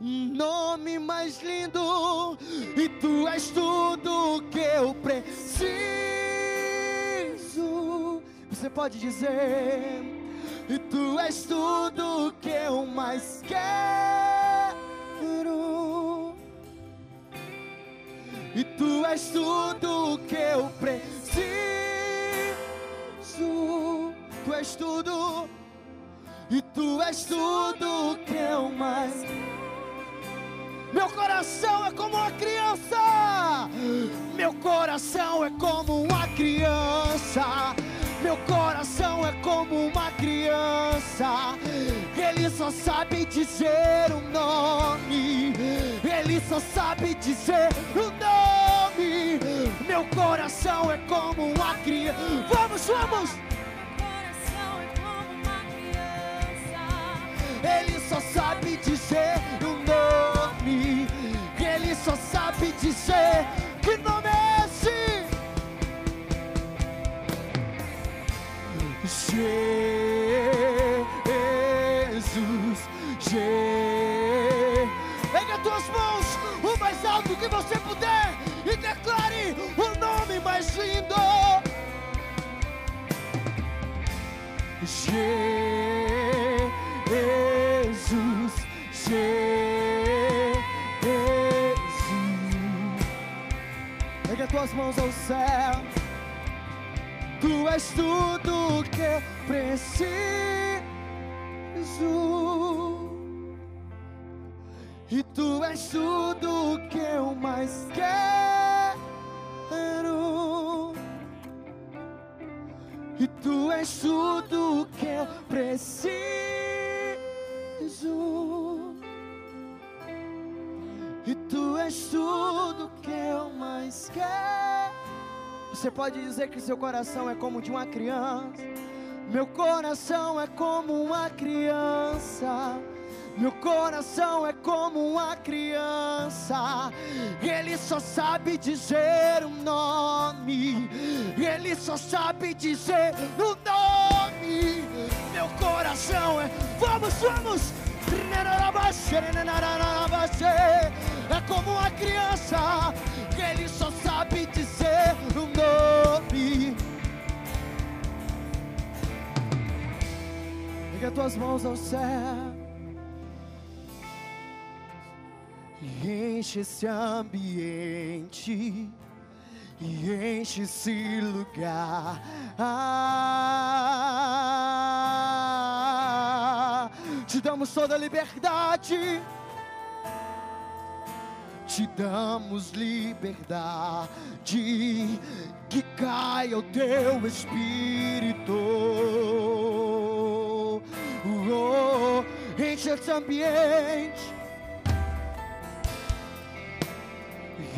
Um nome mais lindo, e tu és tudo que eu preciso. Você pode dizer, e tu és tudo que eu mais quero. E tu és tudo que eu preciso. És tudo. E tu és tudo que eu mais Meu coração é como uma criança. Meu coração é como uma criança. Meu coração é como uma criança. Ele só sabe dizer o nome. Ele só sabe dizer o nome. Meu coração é como uma criança. Vamos, vamos! Ele só sabe dizer o nome. Ele só sabe dizer que nome é esse? Jesus. Je- Pegue as tuas mãos o mais alto que você puder e declare o nome mais lindo. Jesus, tuas mãos ao céu. Tu és tudo que preciso. E tu és tudo que eu mais quero. E tu és tudo que eu preciso. Tu és tudo que eu mais quero. Você pode dizer que seu coração é como de uma criança. Meu coração é como uma criança. Meu coração é como uma criança. Ele só sabe dizer o nome. Ele só sabe dizer o nome. Meu coração é. Vamos, vamos! É como uma criança. Ele só sabe dizer o nome. Liga tuas mãos ao céu. E enche esse ambiente. E enche esse lugar. Ah, te damos toda a liberdade. Te damos liberdade. Que caia o teu espírito. Oh, enche esse ambiente.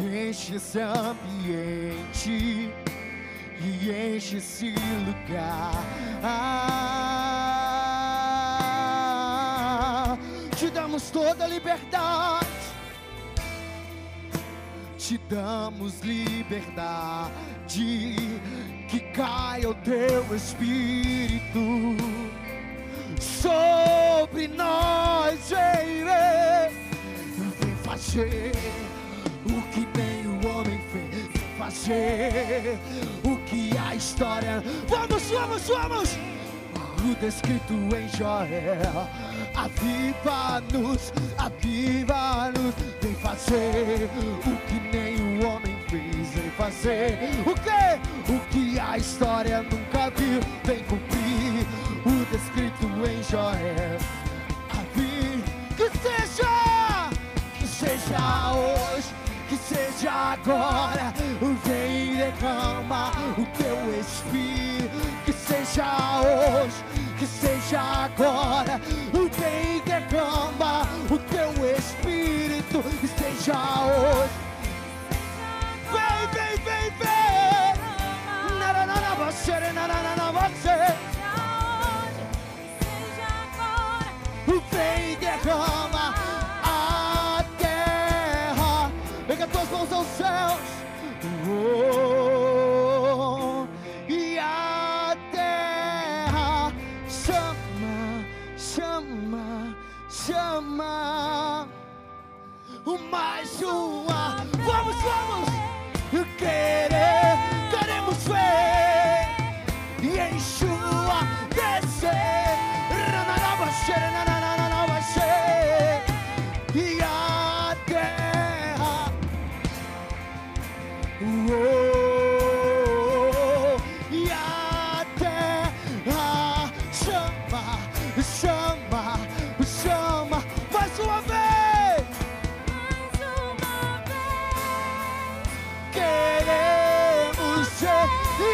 Enche esse ambiente e enche esse lugar. Ah, te damos toda liberdade, te damos liberdade. Que caia o teu espírito sobre nós, vem, vem fazer o que nem o homem fez, vem fazer o que a história. Vamos, vamos, vamos! O descrito em Joel, aviva-nos, aviva-nos, vem fazer o que o homem fez, vem fazer o que? O que a história nunca viu, vem cumprir o descrito em Joel. Aviva, que seja, que seja hoje, que seja agora, vem e derrama o teu espírito, que seja hoje, que seja agora, que seja hoje. Vem, vem, vem, vem! Naranana, você, naranana, você. Seja agora. Vem e derrama Mais uma.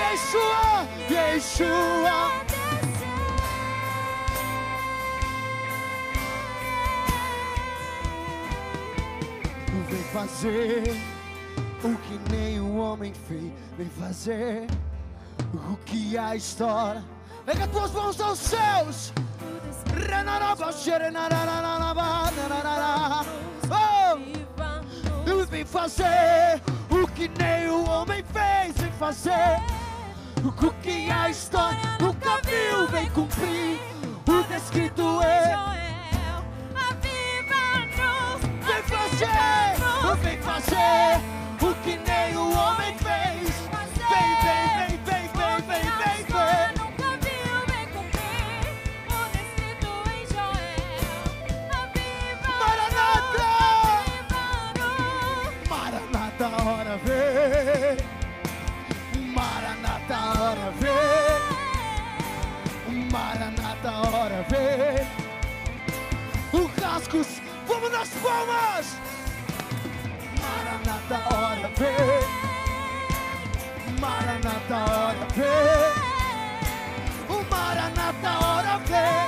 Yeshua, Yeshua. Vem fazer o que nenhum homem fez. Vem fazer o que a história. Pega as tuas mãos aos céus. Oh! Vem fazer o que nenhum homem fez. Vem fazer o que a história nunca viu. Vem cumprir o descrito é. Aviva-nos, Vem fazer, vem fazer o que nenhum homem fez. Maranata, hora vem. O Rascos, vamos nas palmas. Maranata, hora vem. Maranata, hora vem. O Maranata, hora vem.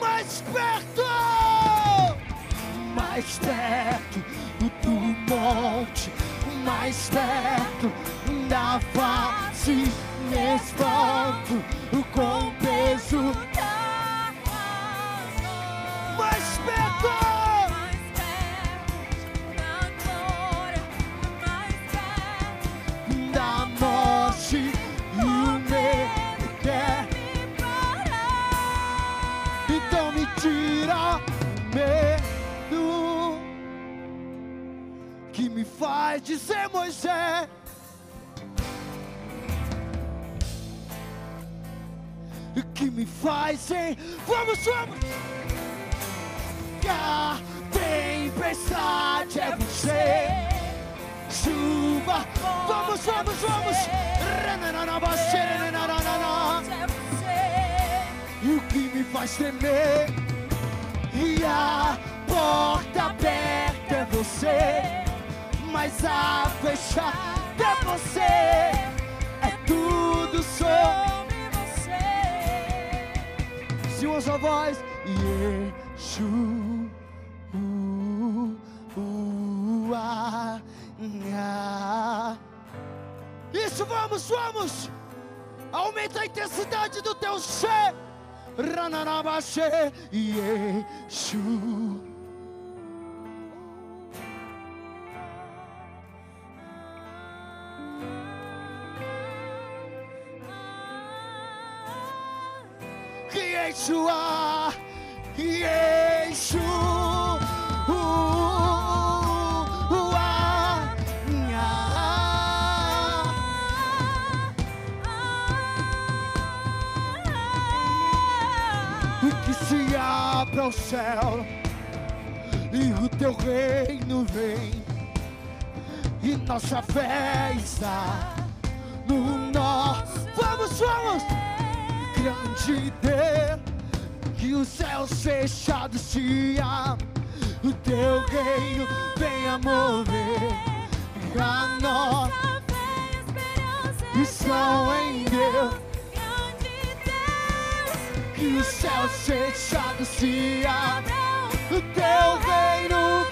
Mais perto! Mais perto do monte, mais perto da face, me espanto com peso. Mais perto da glória, mais perto da morte e o medo quer. me parar. Então me tira o medo que me faz dizer Moisés. Que me faz sem. Vamos, vamos! A tempestade é você. Chuva, vamos, vamos, vamos! E o que me faz temer E a porta aberta é você Mas a fechada é você É tudo sobre. Se uma só voz Yeshu ah. Isso, vamos, vamos. Aumenta a intensidade do teu ser. Ranarabaxê Yeshu Yeshua, Yeshu. E que se abra o céu e o teu reino vem e nossa fé está no nosso. Vamos, vamos! Grande Deus, que os céus fechados se abrem, o teu reino venha mover a nós A fé e esperança em Deus, que os céus fechados se abrem, o teu reino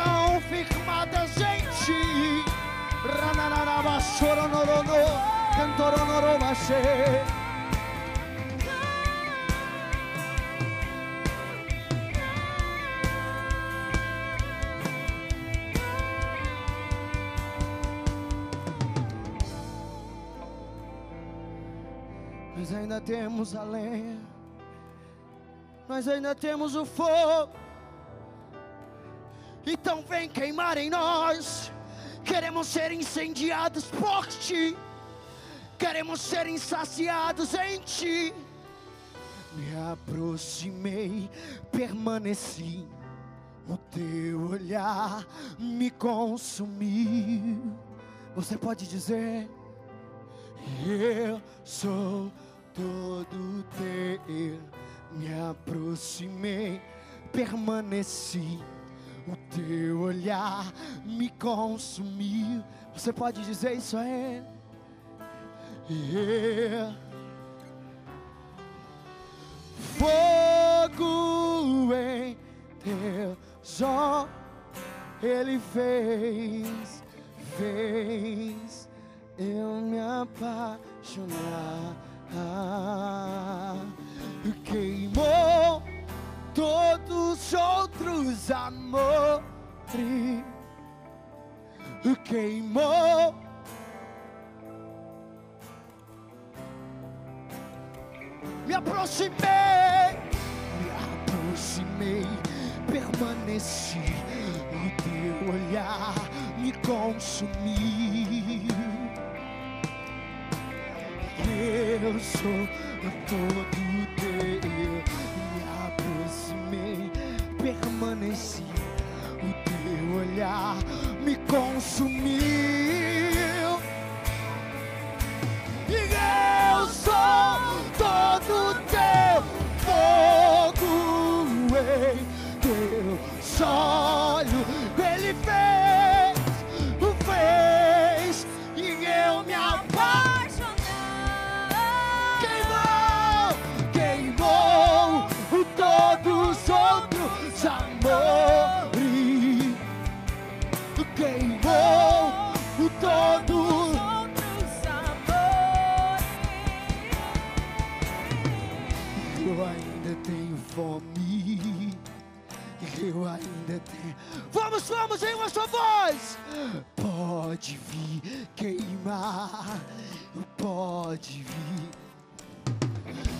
estão firmadas em ti. Ranararaba, choronororô. Cantoronorobashe. Nós ainda temos a lenha, nós ainda temos o fogo. Então vem queimar em nós. Queremos ser incendiados por ti. Queremos ser insaciados em ti. Me aproximei, permaneci. O teu olhar me consumiu. Você pode dizer: Eu sou todo teu. Me aproximei, permaneci. O teu olhar me consumiu. Você pode dizer isso a ele? Eu fogo em teus olhos ele fez, fez eu me apaixonar. Queimou todos os outros amores, queimou. Me aproximei, me aproximei, permaneci. O teu olhar me consumiu. Eu sou todo teu. Permaneci. O teu olhar me consumiu. Vamos, vamos, em uma só voz. Pode vir queimar. Pode vir.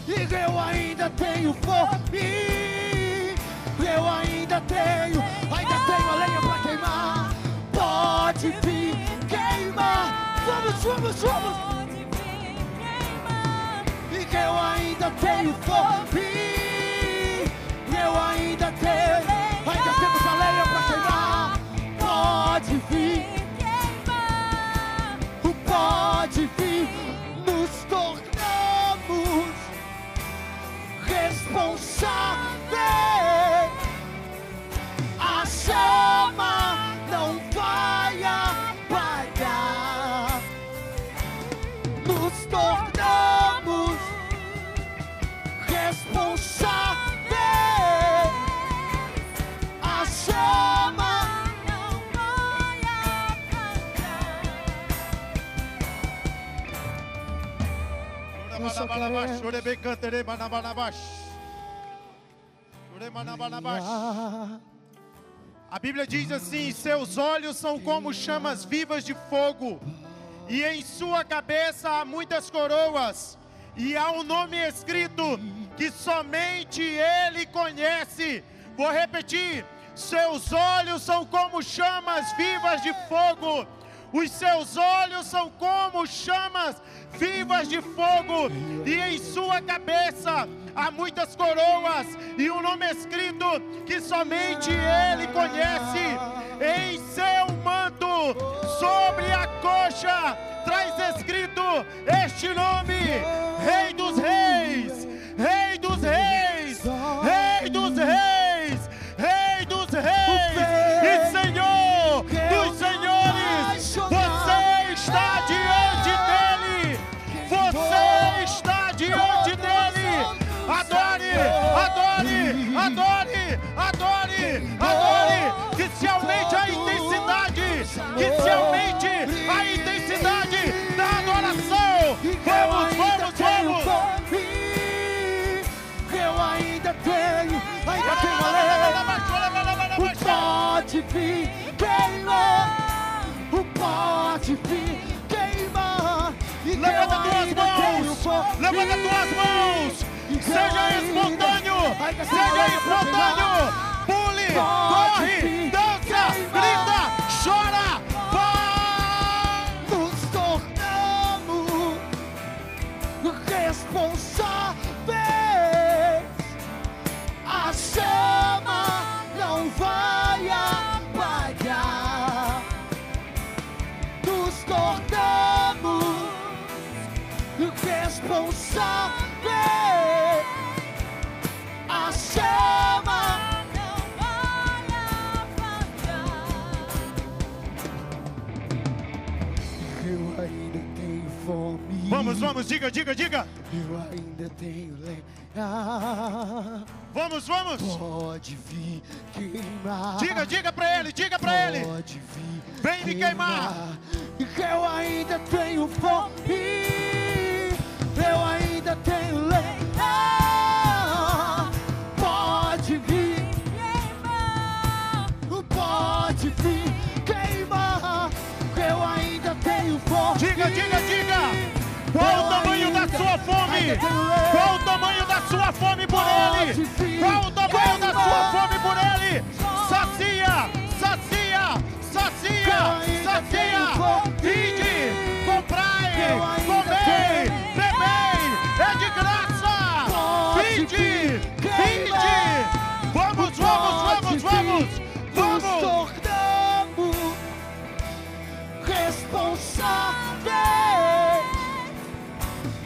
E eu ainda tenho fome. Eu ainda tenho, ainda tenho a lenha pra queimar. Pode vir queimar. Vamos, vamos, vamos. Pode vir queimar. E eu ainda tenho fome. Eu ainda responsáveis. A chama não vai apagar. Nos tornamos responsáveis. A chama Não vai apagar. Eu só quero-. A Bíblia diz assim: seus olhos são como chamas vivas de fogo, e em sua cabeça há muitas coroas, e há um nome escrito que somente Ele conhece. Vou repetir: seus olhos são como chamas vivas de fogo. Os seus olhos são como chamas vivas de fogo, e em sua cabeça há muitas coroas, e um nome escrito que somente Ele conhece. Em seu manto, sobre a coxa, traz escrito este nome: Rei dos tenho, ainda tenho a lei. O pó de fim queimou, o pó de fim queima. E Levanta tuas mãos. Levanta tuas mãos. Seja espontâneo. Seja espontâneo. Pule, Pode corre, vir, dança, grita, chora. Vamos, vamos, diga, diga, diga. Eu ainda tenho lenha. Vamos, vamos. Pode vir queimar. Diga, diga pra ele, diga pra ele. Pode vir. Vem me queimar. E que eu ainda tenho fome. Eu ainda tenho lenha. Pode vir. Pode vir queimar. Que eu ainda tenho fome. Diga, diga, diga. Fome? Qual o tamanho da sua fome por ele? Qual o tamanho da sua fome por ele? Sacia, sacia, sacia, sacia. Vinde, comprai, comei, bebei, é de graça. Vinde, vinde. Vamos, vamos, vamos, vamos, vamos. tornamos responsáveis.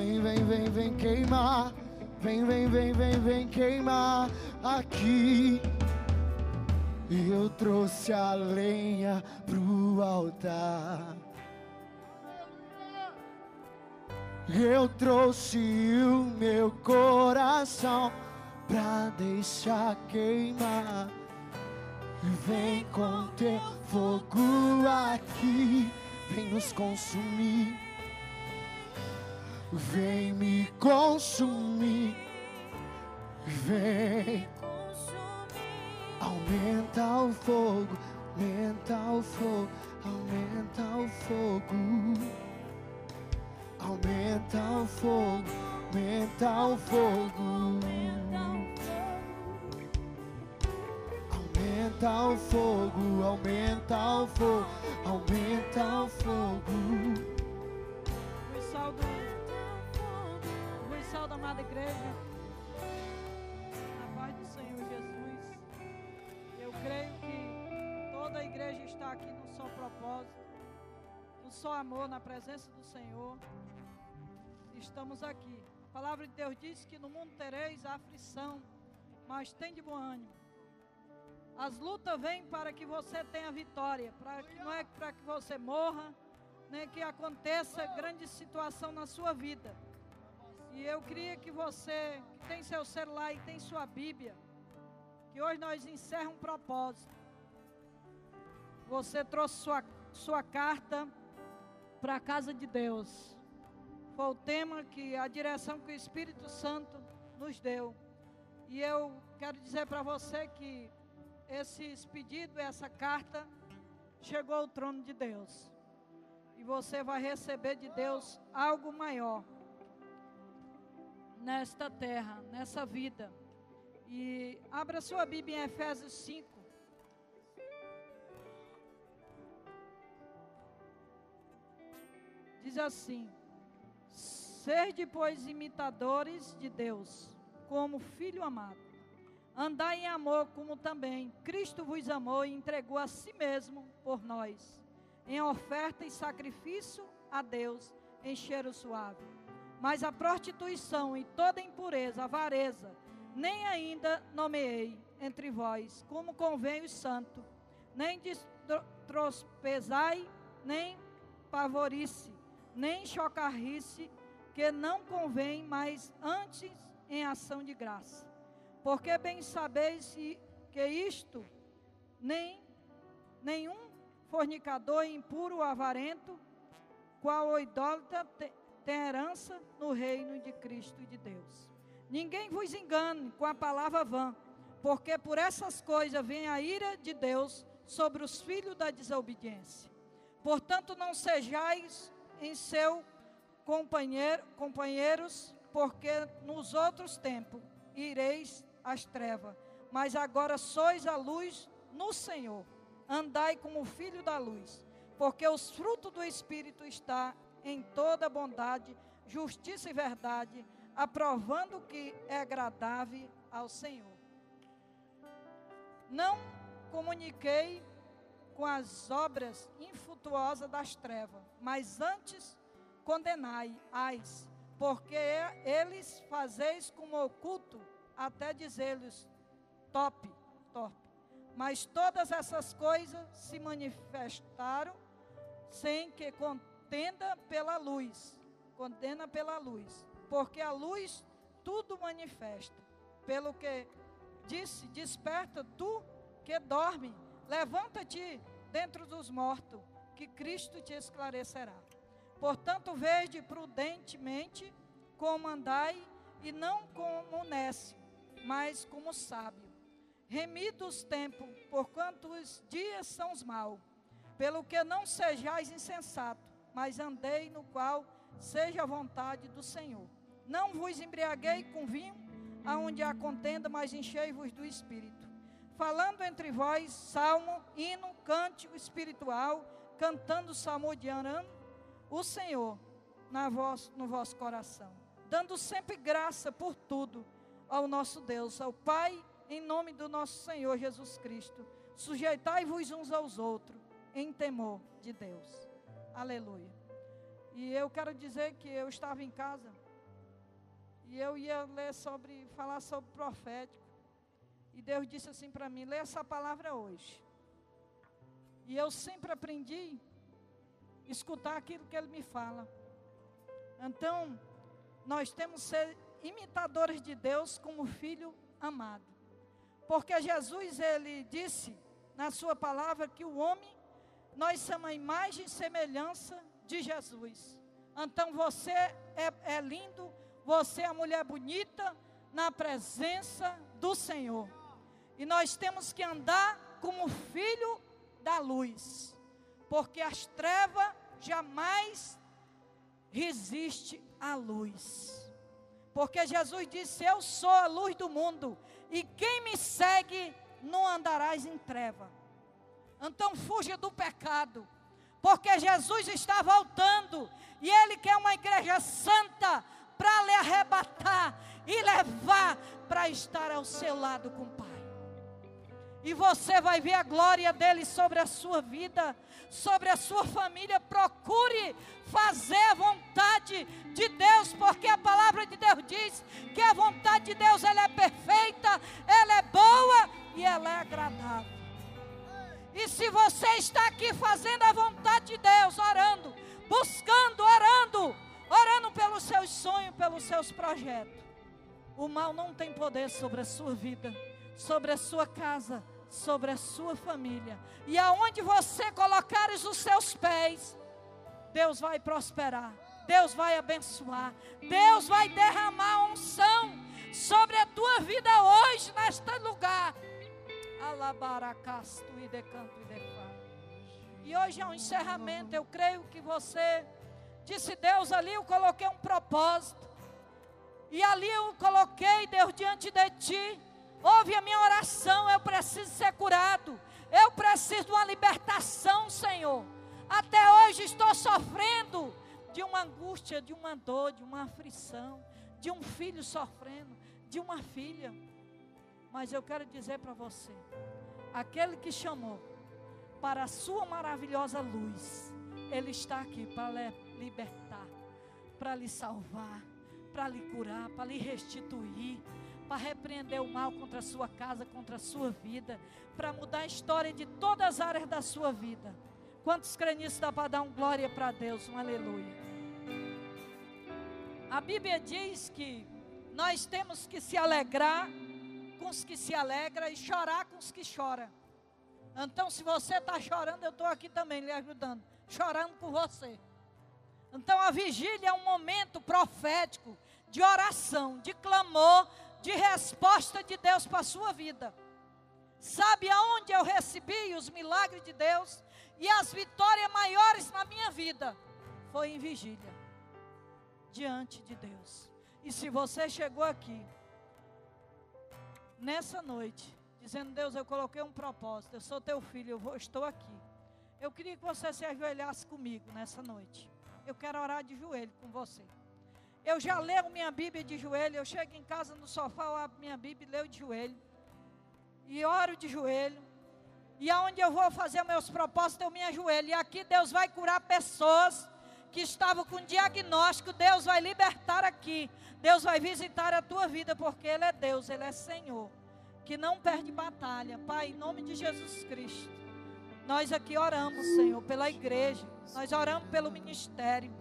Vem, vem, vem, vem queimar. Vem, vem, vem, vem, vem queimar aqui. Eu trouxe a lenha pro altar. Eu trouxe o meu coração pra deixar queimar. Vem com teu fogo aqui, vem nos consumir. Vem me consumir. Vem, aumenta o fogo, aumenta o fogo, aumenta o fogo. Aumenta o fogo, aumenta o fogo. Aumenta o fogo, aumenta o fogo, aumenta o fogo. Saldo, Luiz Saldo, amada igreja, na paz do Senhor Jesus, eu creio que toda a igreja está aqui no só propósito, no só amor, na presença do Senhor. Estamos aqui. A palavra de Deus diz que no mundo tereis aflição, mas tem de bom ânimo. As lutas vêm para que você tenha vitória, para que não é para que você morra, né, que aconteça grande situação na sua vida. E eu queria que você, que tem seu celular e tem sua Bíblia, que hoje nós encerramos um propósito. Você trouxe sua, sua carta para a casa de Deus. Foi o tema que a direção que o Espírito Santo nos deu. E eu quero dizer para você que esses pedidos, essa carta, chegou ao trono de Deus. E você vai receber de Deus algo maior nesta terra, nessa vida. E abra sua Bíblia em Efésios 5. Diz assim: Sede, pois, imitadores de Deus, como filho amado. Andai em amor, como também Cristo vos amou e entregou a si mesmo por nós, em oferta e sacrifício a Deus, em cheiro suave. Mas a prostituição e toda impureza, avareza, nem ainda nomeei entre vós, como convém os santos, nem destrospezai, nem pavorice, nem chocarrice, que não convém, mas antes em ação de graça. Porque bem sabeis que isto, nem nenhum fornicador impuro ou avarento, qual o idólatra tem herança no reino de Cristo e de Deus. Ninguém vos engane com a palavra vã, porque por essas coisas vem a ira de Deus sobre os filhos da desobediência. Portanto, não sejais em seu companheiro, companheiros, porque nos outros tempos ireis às trevas, mas agora sois a luz no Senhor. Andai como filho da luz, porque os frutos do Espírito está em toda bondade, justiça e verdade, aprovando que é agradável ao Senhor. Não comuniquei com as obras infrutuosas das trevas, mas antes condenai-as, porque eles fazeis como oculto, até dizer-lhes top, top. Mas todas essas coisas se manifestaram sem que contenda pela luz, condena pela luz, porque a luz tudo manifesta. Pelo que disse: Desperta tu que dorme, levanta-te dentro dos mortos, que Cristo te esclarecerá. Portanto, vede prudentemente como andai, e não como nécio, mas como sábio. Remido os tempos, porquanto os dias são os maus. Pelo que não sejais insensato, mas andei no qual seja a vontade do Senhor. Não vos embriaguei com vinho, aonde há contenda, mas enchei-vos do Espírito. Falando entre vós, salmo, hino, cântico espiritual, cantando salmodiando o Senhor na voz, no vosso coração, dando sempre graça por tudo ao nosso Deus, ao Pai, em nome do nosso Senhor Jesus Cristo. Sujeitai-vos uns aos outros em temor de Deus. Aleluia. E eu quero dizer que eu estava em casa e eu ia ler sobre, falar sobre profético. E Deus disse assim para mim: lê essa palavra hoje. E eu sempre aprendi a escutar aquilo que Ele me fala. Então, nós temos que ser imitadores de Deus como filho amado. Porque Jesus, Ele disse na Sua palavra que o homem, nós somos a imagem e semelhança de Jesus. Então, você é, é lindo, você é a mulher bonita na presença do Senhor. E nós temos que andar como filho da luz, porque as trevas jamais resiste à luz. Porque Jesus disse: Eu sou a luz do mundo, e quem me segue não andarás em treva. Então fuja do pecado, porque Jesus está voltando e Ele quer uma igreja santa para lhe arrebatar e levar para estar ao seu lado com o Pai. E você vai ver a glória dele sobre a sua vida, sobre a sua família. Procure fazer a vontade de Deus, porque a palavra de Deus diz que a vontade de Deus ela é perfeita, ela é boa e ela é agradável. E se você está aqui fazendo a vontade de Deus, orando, buscando, orando, orando pelos seus sonhos, pelos seus projetos, o mal não tem poder sobre a sua vida sobre a sua casa, sobre a sua família. E aonde você colocares os seus pés, Deus vai prosperar. Deus vai abençoar. Deus vai derramar unção sobre a tua vida hoje, neste lugar. Alabaracasto e decanto e defá. E hoje é um encerramento. Eu creio que você disse, Deus, ali eu coloquei um propósito. E ali eu coloquei, Deus, diante de ti Ouve a minha oração, eu preciso ser curado. Eu preciso de uma libertação, Senhor. Até hoje estou sofrendo de uma angústia, de uma dor, de uma aflição, de um filho sofrendo, de uma filha. Mas eu quero dizer para você: aquele que chamou para a sua maravilhosa luz, Ele está aqui para lhe libertar, para lhe salvar, para lhe curar, para lhe restituir para repreender o mal contra a sua casa, contra a sua vida, para mudar a história de todas as áreas da sua vida. Quantos creem nisso dá para dar um glória para Deus, um aleluia. A Bíblia diz que nós temos que se alegrar com os que se alegram e chorar com os que choram. Então, se você está chorando, eu estou aqui também lhe ajudando, chorando por você. Então, a vigília é um momento profético de oração, de clamor, de resposta de Deus para a sua vida. Sabe aonde eu recebi os milagres de Deus e as vitórias maiores na minha vida? Foi em vigília, diante de Deus. E se você chegou aqui, nessa noite, dizendo: Deus, eu coloquei um propósito, eu sou teu filho, eu vou, estou aqui. Eu queria que você se ajoelhasse comigo nessa noite. Eu quero orar de joelho com você. Eu já leio minha Bíblia de joelho. Eu chego em casa no sofá, eu abro minha Bíblia e leio de joelho. E oro de joelho. E aonde eu vou fazer meus propósitos, eu me ajoelho. E aqui Deus vai curar pessoas que estavam com diagnóstico. Deus vai libertar aqui. Deus vai visitar a tua vida, porque Ele é Deus, Ele é Senhor. Que não perde batalha. Pai, em nome de Jesus Cristo. Nós aqui oramos, Senhor, pela igreja. Nós oramos pelo ministério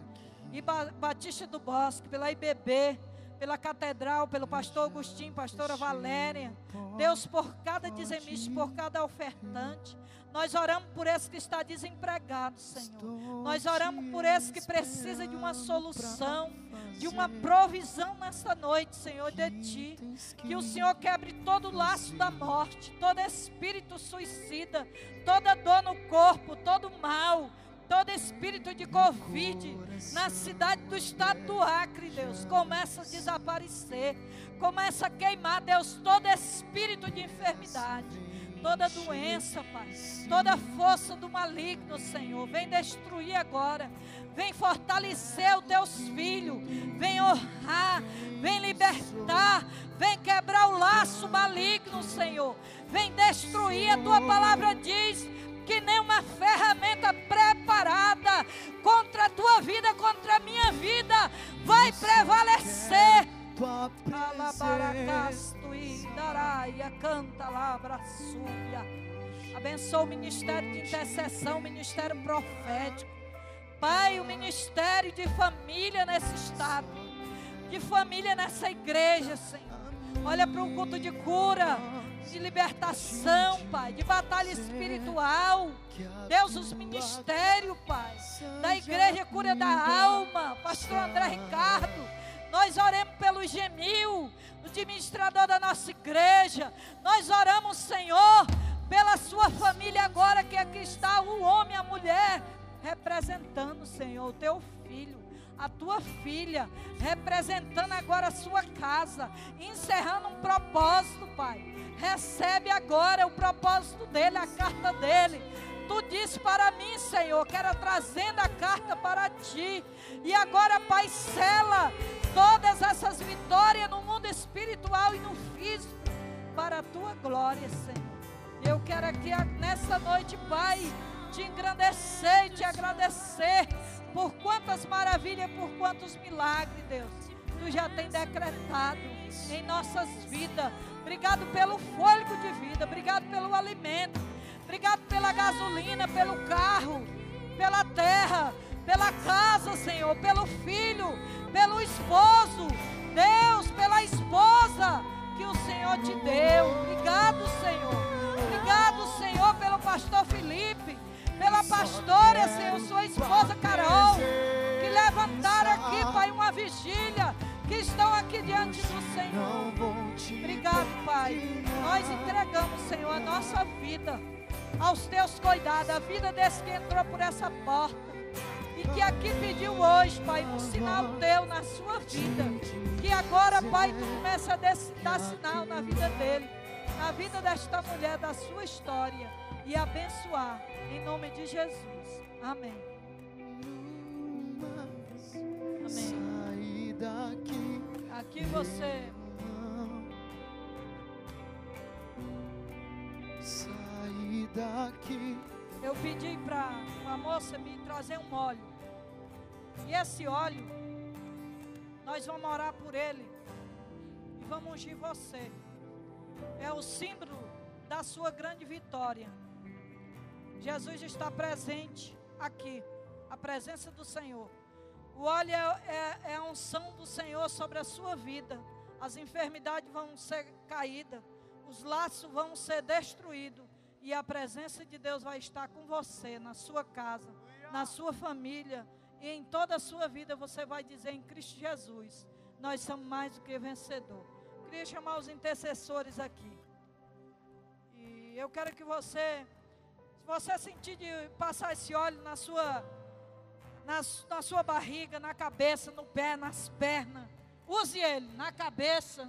e Batista do Bosque, pela IBB, pela Catedral, pelo pastor Agostinho, pastora Valéria. Deus, por cada dizimista, por cada ofertante. Nós oramos por esse que está desempregado, Senhor. Nós oramos por esse que precisa de uma solução, de uma provisão nesta noite, Senhor, de Ti. Que o Senhor quebre todo o laço da morte, todo espírito suicida, toda dor no corpo, todo mal todo espírito de Covid na cidade do estado do Acre, Deus, começa a desaparecer, começa a queimar, Deus, todo espírito de enfermidade. Toda doença, Pai, toda força do maligno, Senhor, vem destruir agora, vem fortalecer os teus filhos, vem honrar, vem libertar, vem quebrar o laço maligno, Senhor, vem destruir. A tua palavra diz que nenhuma ferramenta preparada contra a tua vida, contra a minha vida, vai prevalecer. canta labra Abençoa o ministério de intercessão, o ministério profético. Pai, o ministério de família nesse estado, de família nessa igreja, Senhor. Olha para um culto de cura de libertação, Pai, de batalha espiritual. Deus, os ministérios, Pai, da igreja cura da alma, pastor André Ricardo. Nós oramos pelo Gemil, o administrador da nossa igreja. Nós oramos, Senhor, pela sua família agora que aqui está o homem, a mulher, representando, Senhor, o teu filho a tua filha, representando agora a sua casa, encerrando um propósito, Pai. Recebe agora o propósito dele, a carta dele. Tu disse para mim, Senhor, que era trazendo a carta para ti. E agora, Pai, sela todas essas vitórias no mundo espiritual e no físico, para a tua glória, Senhor. Eu quero aqui nessa noite, Pai, te engrandecer e te agradecer por quantas maravilhas, por quantos milagres, Deus, tu já tem decretado em nossas vidas. Obrigado pelo fôlego de vida, obrigado pelo alimento, obrigado pela gasolina, pelo carro, pela terra, pela casa, Senhor, pelo filho, pelo esposo, Deus, pela esposa que o Senhor te deu. Obrigado, Senhor. Estão aqui diante do Senhor. Obrigado, Pai. Nós entregamos, Senhor, a nossa vida aos teus cuidados, a vida desse que entrou por essa porta. E que aqui pediu hoje, Pai, um sinal teu na sua vida. Que agora, Pai, tu começa a dar sinal na vida dele, na vida desta mulher, da sua história. E abençoar em nome de Jesus. Amém. Amém. Aqui você. Sair daqui. Eu pedi para uma moça me trazer um óleo. E esse óleo, nós vamos orar por ele. E vamos ungir você. É o símbolo da sua grande vitória. Jesus está presente aqui, a presença do Senhor. O óleo é, é, é a unção do Senhor sobre a sua vida. As enfermidades vão ser caídas, os laços vão ser destruídos. E a presença de Deus vai estar com você, na sua casa, na sua família e em toda a sua vida. Você vai dizer em Cristo Jesus: Nós somos mais do que vencedor. Queria chamar os intercessores aqui. E eu quero que você, se você sentir de passar esse óleo na sua, na, na sua barriga, na cabeça, no pé, nas pernas, use ele na cabeça.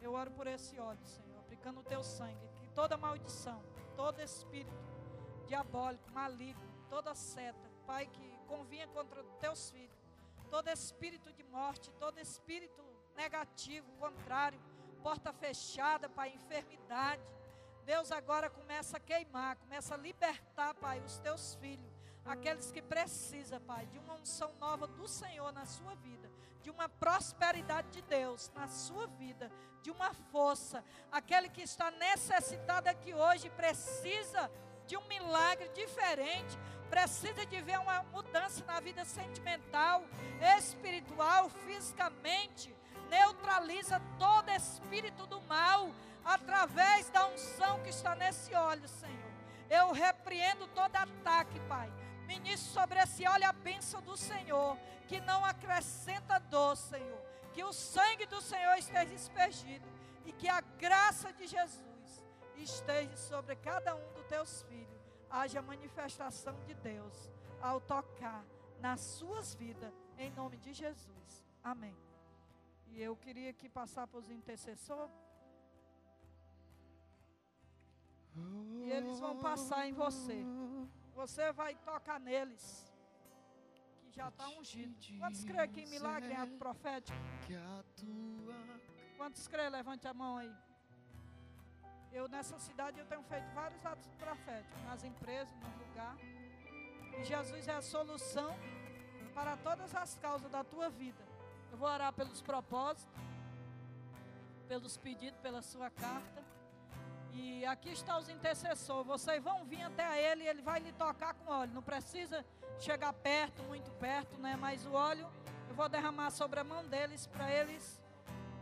Eu oro por esse óleo, Senhor, aplicando o teu sangue, que toda maldição, todo espírito diabólico, maligno, toda seta, Pai, que convinha contra teus filhos, todo espírito de morte, todo espírito negativo, contrário, porta fechada, Pai, enfermidade. Deus agora começa a queimar, começa a libertar, Pai, os teus filhos, aqueles que precisam, Pai, de uma unção nova do Senhor na sua vida, de uma prosperidade de Deus na sua vida, de uma força. Aquele que está necessitado aqui hoje precisa de um milagre diferente, precisa de ver uma mudança na vida sentimental, espiritual, fisicamente. Neutraliza todo espírito do mal através da unção que está nesse óleo, Senhor. Eu repreendo todo ataque, Pai. Ministro sobre esse óleo a bênção do Senhor, que não acrescenta dor, Senhor. Que o sangue do Senhor esteja aspergido e que a graça de Jesus esteja sobre cada um dos teus filhos. Haja manifestação de Deus ao tocar nas suas vidas, em nome de Jesus. Amém. E eu queria aqui passar para os intercessores. E eles vão passar em você. Você vai tocar neles. Que já está ungido. Quantos creem que em milagre é ato profético? Quantos creem? Levante a mão aí. Eu nessa cidade eu tenho feito vários atos proféticos. Nas empresas, no lugar. E Jesus é a solução para todas as causas da tua vida. Eu vou orar pelos propósitos, pelos pedidos, pela sua carta. E aqui está os intercessores. Vocês vão vir até ele e ele vai lhe tocar com óleo. Não precisa chegar perto, muito perto, né? Mas o óleo eu vou derramar sobre a mão deles para eles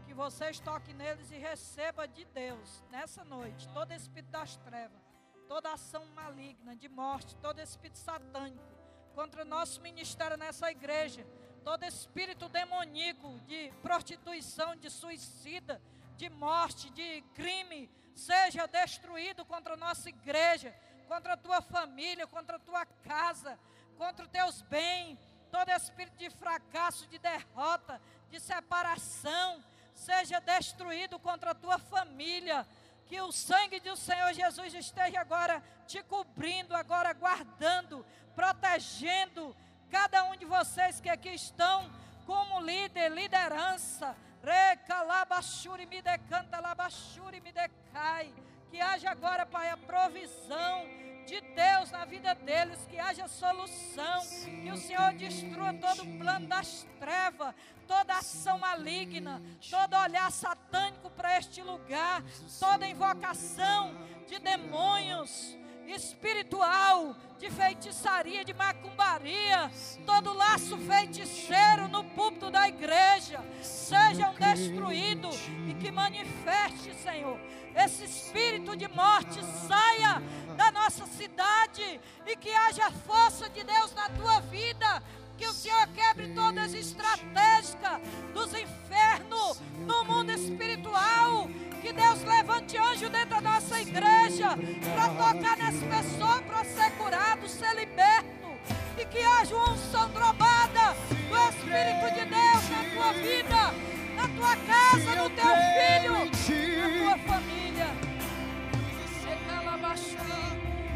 que vocês toquem neles e receba de Deus nessa noite todo espírito das trevas, toda ação maligna de morte, todo espírito satânico contra o nosso ministério nessa igreja, todo espírito demoníaco de prostituição, de suicida, de morte, de crime, seja destruído contra a nossa igreja, contra a tua família, contra a tua casa, contra os teus bens, todo espírito de fracasso, de derrota, de separação, seja destruído contra a tua família. Que o sangue do Senhor Jesus esteja agora te cobrindo, agora guardando, protegendo cada um de vocês que aqui estão como líder, liderança. Recalabachuri me decanta, labachuri me decai. Que haja agora, Pai, a provisão de Deus na vida deles, que haja solução, que o Senhor destrua todo o plano das trevas, toda ação maligna, todo olhar satânico para este lugar, toda invocação de demônios espiritual, de feitiçaria, de macumbaria, todo laço feiticeiro no púlpito da igreja, sejam destruídos e que manifeste, Senhor, esse espírito de morte saia da nossa cidade e que haja força de Deus na tua vida. Que o Senhor quebre todas as estratégias dos infernos no mundo espiritual. Que Deus levante anjo dentro da nossa igreja para tocar nas pessoas, para ser curado, ser liberto. E que haja uma unção drobada do Espírito de Deus na tua vida, na tua casa, no teu filho, na tua família.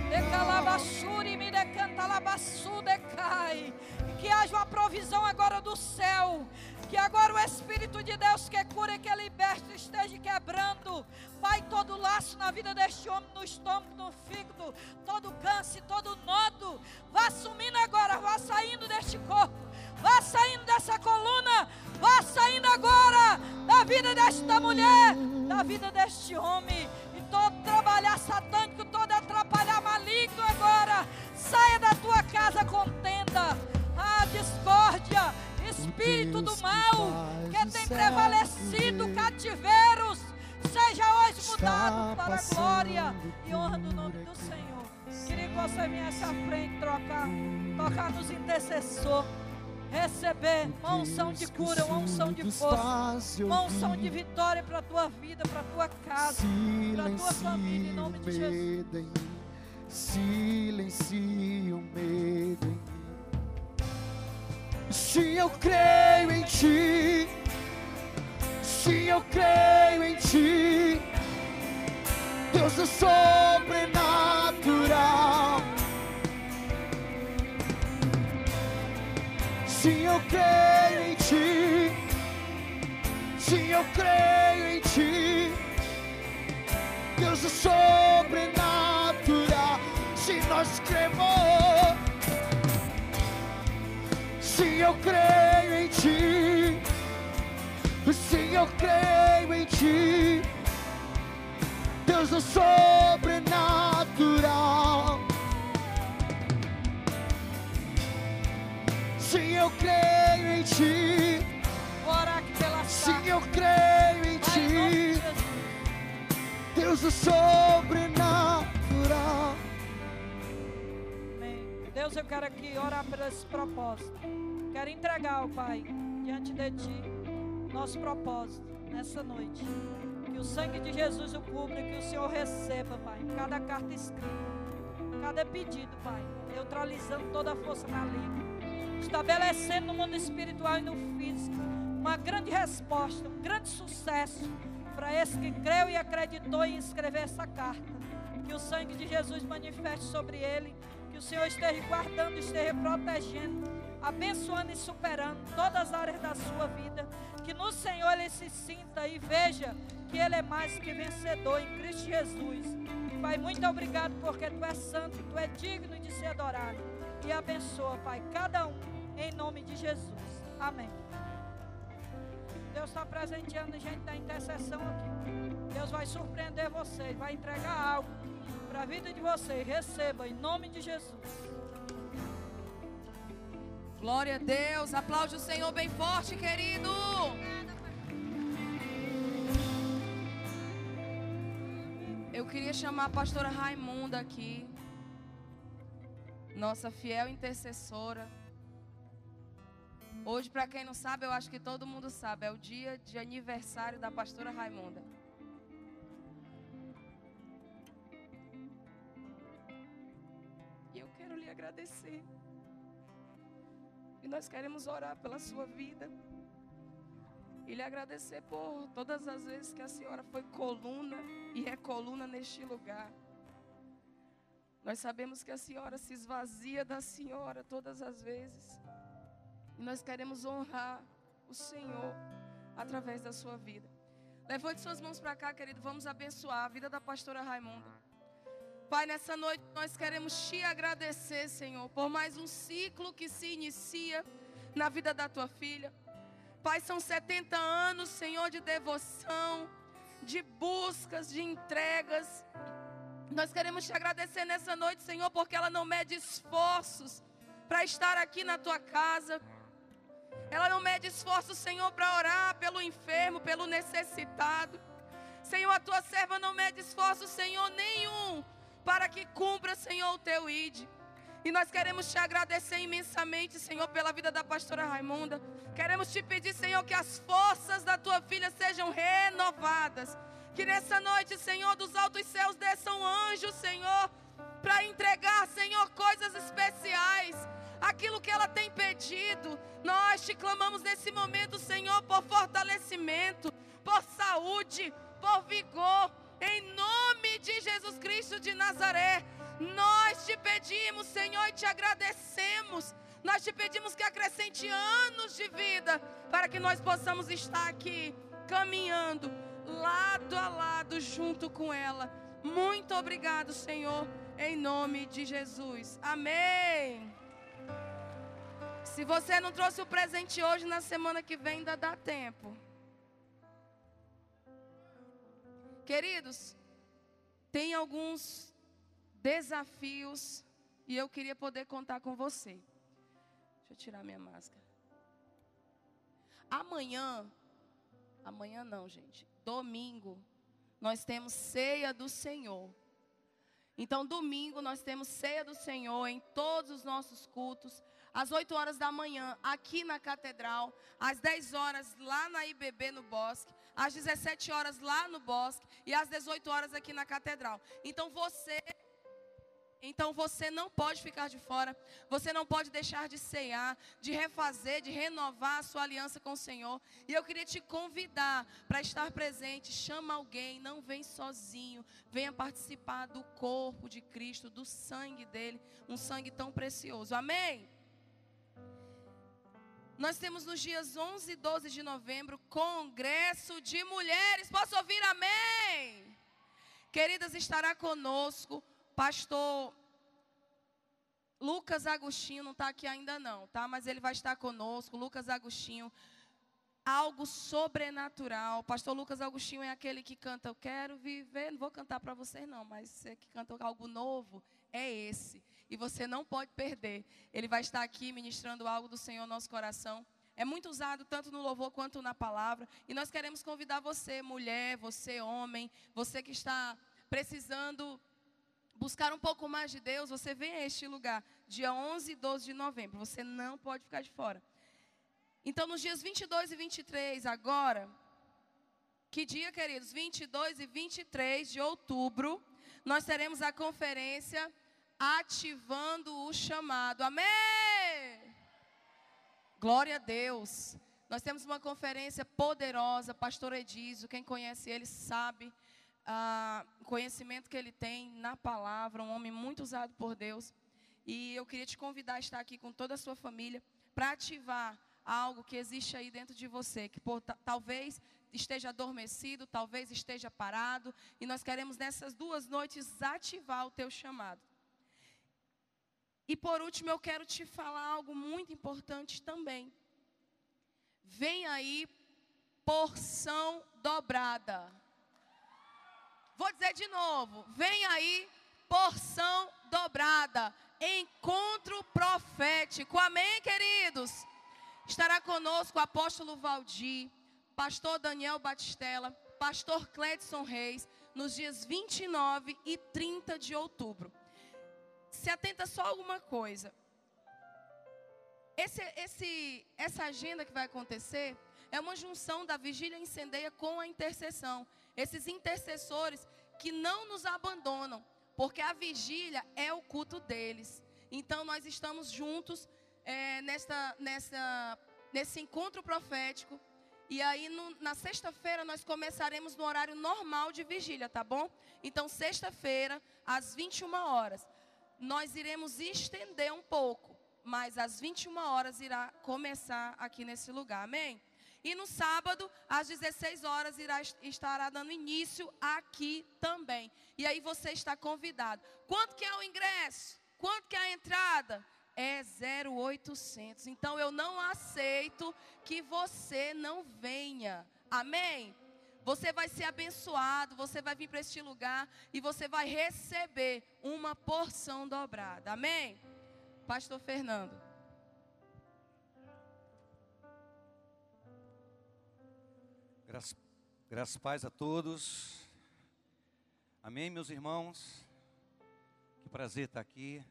Decalabachuri, me decanta labassu, decai. Que haja uma provisão agora do céu. Que agora o Espírito de Deus que cura e que liberta esteja quebrando. Pai, todo laço na vida deste homem, no estômago, no fígado, todo câncer, todo nodo. Vá sumindo agora, vá saindo deste corpo. Vá saindo dessa coluna, Vá saindo agora da vida desta mulher, da vida deste homem. E todo trabalhar satânico, todo atrapalhar maligno agora. Saia da tua casa contenda. Discórdia, espírito do mal que tem prevalecido cativeiros. Seja hoje mudado para a glória e honra do nome do Senhor. Queria que você viesse à frente trocar, tocar nos intercessores receber uma unção de cura, uma unção de força, uma unção de vitória para a tua vida, para a tua casa, para a tua família, em nome de Jesus. medo em mim. Silencie o medo em. Se eu creio em ti, se eu creio em ti, Deus é sobrenatural. Se eu creio em ti, se eu creio em ti, Deus é sobrenatural. Se nós cremos, se eu creio em ti, se eu creio em ti, Deus é sobrenatural. Se eu creio em ti, se eu creio em ti. Deus é sobrenatural. Deus, eu quero aqui orar por esse propósito. Quero entregar, ó Pai, diante de Ti, nosso propósito nessa noite. Que o sangue de Jesus o cubra, que o Senhor receba, Pai, cada carta escrita, cada pedido, Pai, neutralizando toda a força maligna, estabelecendo no mundo espiritual e no físico uma grande resposta, um grande sucesso para esse que creu e acreditou em escrever essa carta. Que o sangue de Jesus manifeste sobre ele, que o Senhor esteja guardando, esteja protegendo, abençoando e superando todas as áreas da sua vida. Que no Senhor ele se sinta e veja que ele é mais que vencedor em Cristo Jesus. Pai, muito obrigado porque tu és santo, tu és digno de ser adorado. E abençoa, Pai, cada um, em nome de Jesus. Amém. Deus está presenteando gente da intercessão aqui. Deus vai surpreender vocês, vai entregar algo para a vida de vocês. Receba em nome de Jesus. Glória a Deus. Aplaude o Senhor bem forte, querido. Eu queria chamar a pastora Raimunda aqui. Nossa fiel intercessora. Hoje, para quem não sabe, eu acho que todo mundo sabe, é o dia de aniversário da pastora Raimunda. E eu quero lhe agradecer. E nós queremos orar pela sua vida. E lhe agradecer por todas as vezes que a senhora foi coluna e é coluna neste lugar. Nós sabemos que a senhora se esvazia da senhora todas as vezes. E nós queremos honrar o Senhor através da sua vida. Levante suas mãos para cá, querido. Vamos abençoar a vida da pastora Raimunda. Pai, nessa noite nós queremos te agradecer, Senhor, por mais um ciclo que se inicia na vida da tua filha. Pai, são 70 anos, Senhor, de devoção, de buscas, de entregas. Nós queremos te agradecer nessa noite, Senhor, porque ela não mede esforços para estar aqui na tua casa. Ela não mede esforços, Senhor, para orar pelo enfermo, pelo necessitado. Senhor, a tua serva não mede esforços, Senhor, nenhum para que cumpra, Senhor, o teu ide. E nós queremos te agradecer imensamente, Senhor, pela vida da pastora Raimunda. Queremos te pedir, Senhor, que as forças da tua filha sejam renovadas. Que nessa noite, Senhor, dos altos céus desçam anjos, Senhor, para entregar, Senhor, coisas especiais. Aquilo que ela tem pedido. Nós te clamamos nesse momento, Senhor, por fortalecimento, por saúde, por vigor. Em nome de Jesus Cristo de Nazaré, nós te pedimos, Senhor, e te agradecemos. Nós te pedimos que acrescente anos de vida para que nós possamos estar aqui caminhando lado a lado junto com ela. Muito obrigado, Senhor, em nome de Jesus. Amém. Se você não trouxe o presente hoje, na semana que vem ainda dá tempo. Queridos, tem alguns desafios e eu queria poder contar com você. Deixa eu tirar minha máscara. Amanhã, amanhã não, gente. Domingo, nós temos ceia do Senhor. Então, domingo, nós temos ceia do Senhor em todos os nossos cultos. Às 8 horas da manhã, aqui na Catedral. Às 10 horas, lá na IBB, no Bosque. Às 17 horas, lá no Bosque. E às 18 horas, aqui na Catedral. Então, você então você não pode ficar de fora, você não pode deixar de ceiar, de refazer, de renovar a sua aliança com o Senhor. E eu queria te convidar para estar presente. Chama alguém, não vem sozinho. Venha participar do corpo de Cristo, do sangue dele, um sangue tão precioso. Amém? Nós temos nos dias 11 e 12 de novembro congresso de mulheres. Posso ouvir amém? Queridas, estará conosco Pastor Lucas Agostinho não está aqui ainda não, tá? Mas ele vai estar conosco. Lucas Agostinho, algo sobrenatural. Pastor Lucas Agostinho é aquele que canta, eu quero viver. Não vou cantar para vocês não, mas você que canta algo novo é esse. E você não pode perder. Ele vai estar aqui ministrando algo do Senhor no nosso coração. É muito usado tanto no louvor quanto na palavra. E nós queremos convidar você, mulher, você, homem, você que está precisando buscar um pouco mais de Deus, você vem a este lugar, dia 11 e 12 de novembro. Você não pode ficar de fora. Então, nos dias 22 e 23, agora, que dia, queridos? 22 e 23 de outubro, nós teremos a conferência Ativando o Chamado. Amém! Glória a Deus. Nós temos uma conferência poderosa, pastor Edizio, quem conhece ele sabe ah, conhecimento que ele tem na palavra, um homem muito usado por Deus. E eu queria te convidar a estar aqui com toda a sua família para ativar algo que existe aí dentro de você, que por, talvez esteja adormecido, talvez esteja parado, e nós queremos nessas duas noites ativar o teu chamado. E por último, eu quero te falar algo muito importante também. Vem aí porção dobrada. Vou dizer de novo: vem aí, porção dobrada, encontro profético. Amém, queridos? Estará conosco o apóstolo Valdir, pastor Daniel Batistella, pastor Cledson Reis, nos dias 29 e 30 de outubro. Se atenta só a alguma coisa. Esse, esse, essa agenda que vai acontecer é uma junção da vigília incendeia com a intercessão esses intercessores que não nos abandonam, porque a vigília é o culto deles. Então nós estamos juntos é, nessa, nessa, nesse encontro profético. E aí no, na sexta-feira nós começaremos no horário normal de vigília, tá bom? Então sexta-feira às 21 horas nós iremos estender um pouco, mas às 21 horas irá começar aqui nesse lugar. Amém? E no sábado, às 16 horas, irá, estará dando início aqui também. E aí você está convidado. Quanto que é o ingresso? Quanto que é a entrada? É 0800. Então eu não aceito que você não venha. Amém? Você vai ser abençoado, você vai vir para este lugar e você vai receber uma porção dobrada. Amém? Pastor Fernando. Graças, graças paz a todos. Amém, meus irmãos. Que prazer estar aqui.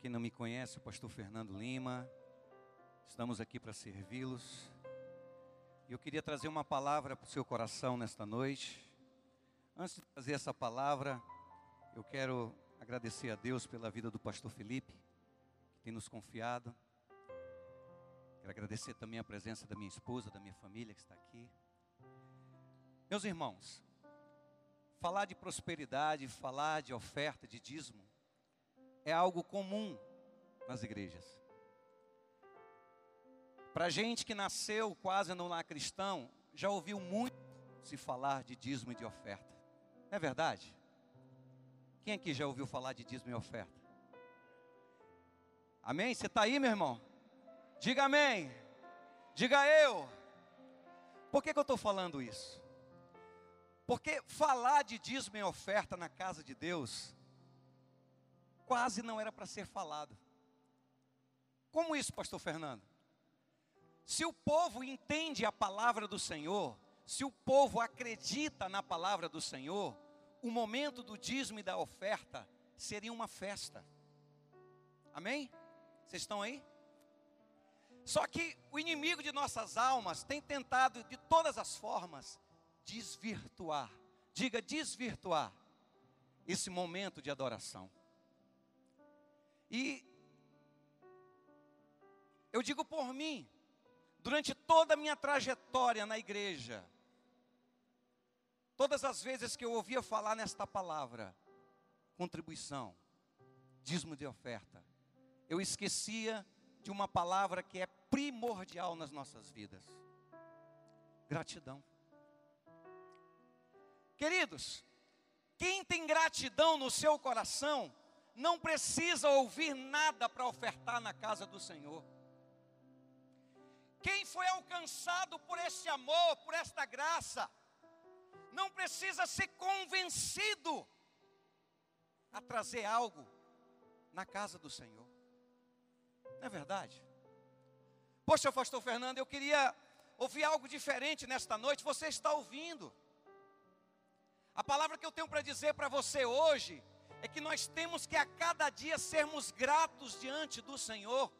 Quem não me conhece, o pastor Fernando Lima. Estamos aqui para servi-los. E eu queria trazer uma palavra para o seu coração nesta noite. Antes de trazer essa palavra, eu quero agradecer a Deus pela vida do pastor Felipe, que tem nos confiado. Quero agradecer também a presença da minha esposa, da minha família que está aqui. Meus irmãos, falar de prosperidade, falar de oferta, de dízimo, é algo comum nas igrejas. Para gente que nasceu quase no lar cristão, já ouviu muito se falar de dízimo e de oferta. Não é verdade? Quem aqui já ouviu falar de dízimo e oferta? Amém? Você está aí, meu irmão? Diga amém. Diga eu. Por que, que eu estou falando isso? Porque falar de dízimo e oferta na casa de Deus quase não era para ser falado. Como isso, pastor Fernando? Se o povo entende a palavra do Senhor, se o povo acredita na palavra do Senhor, o momento do dízimo e da oferta seria uma festa. Amém? Vocês estão aí? Só que o inimigo de nossas almas tem tentado de todas as formas desvirtuar, diga desvirtuar, esse momento de adoração. E eu digo por mim, durante toda a minha trajetória na igreja, todas as vezes que eu ouvia falar nesta palavra, contribuição, dízimo de oferta, eu esquecia de uma palavra que é primordial nas nossas vidas: gratidão. Queridos, quem tem gratidão no seu coração, não precisa ouvir nada para ofertar na casa do Senhor. Quem foi alcançado por esse amor, por esta graça, não precisa ser convencido a trazer algo na casa do Senhor. Não é verdade? Poxa, pastor Fernando, eu queria ouvir algo diferente nesta noite. Você está ouvindo. A palavra que eu tenho para dizer para você hoje é que nós temos que a cada dia sermos gratos diante do Senhor.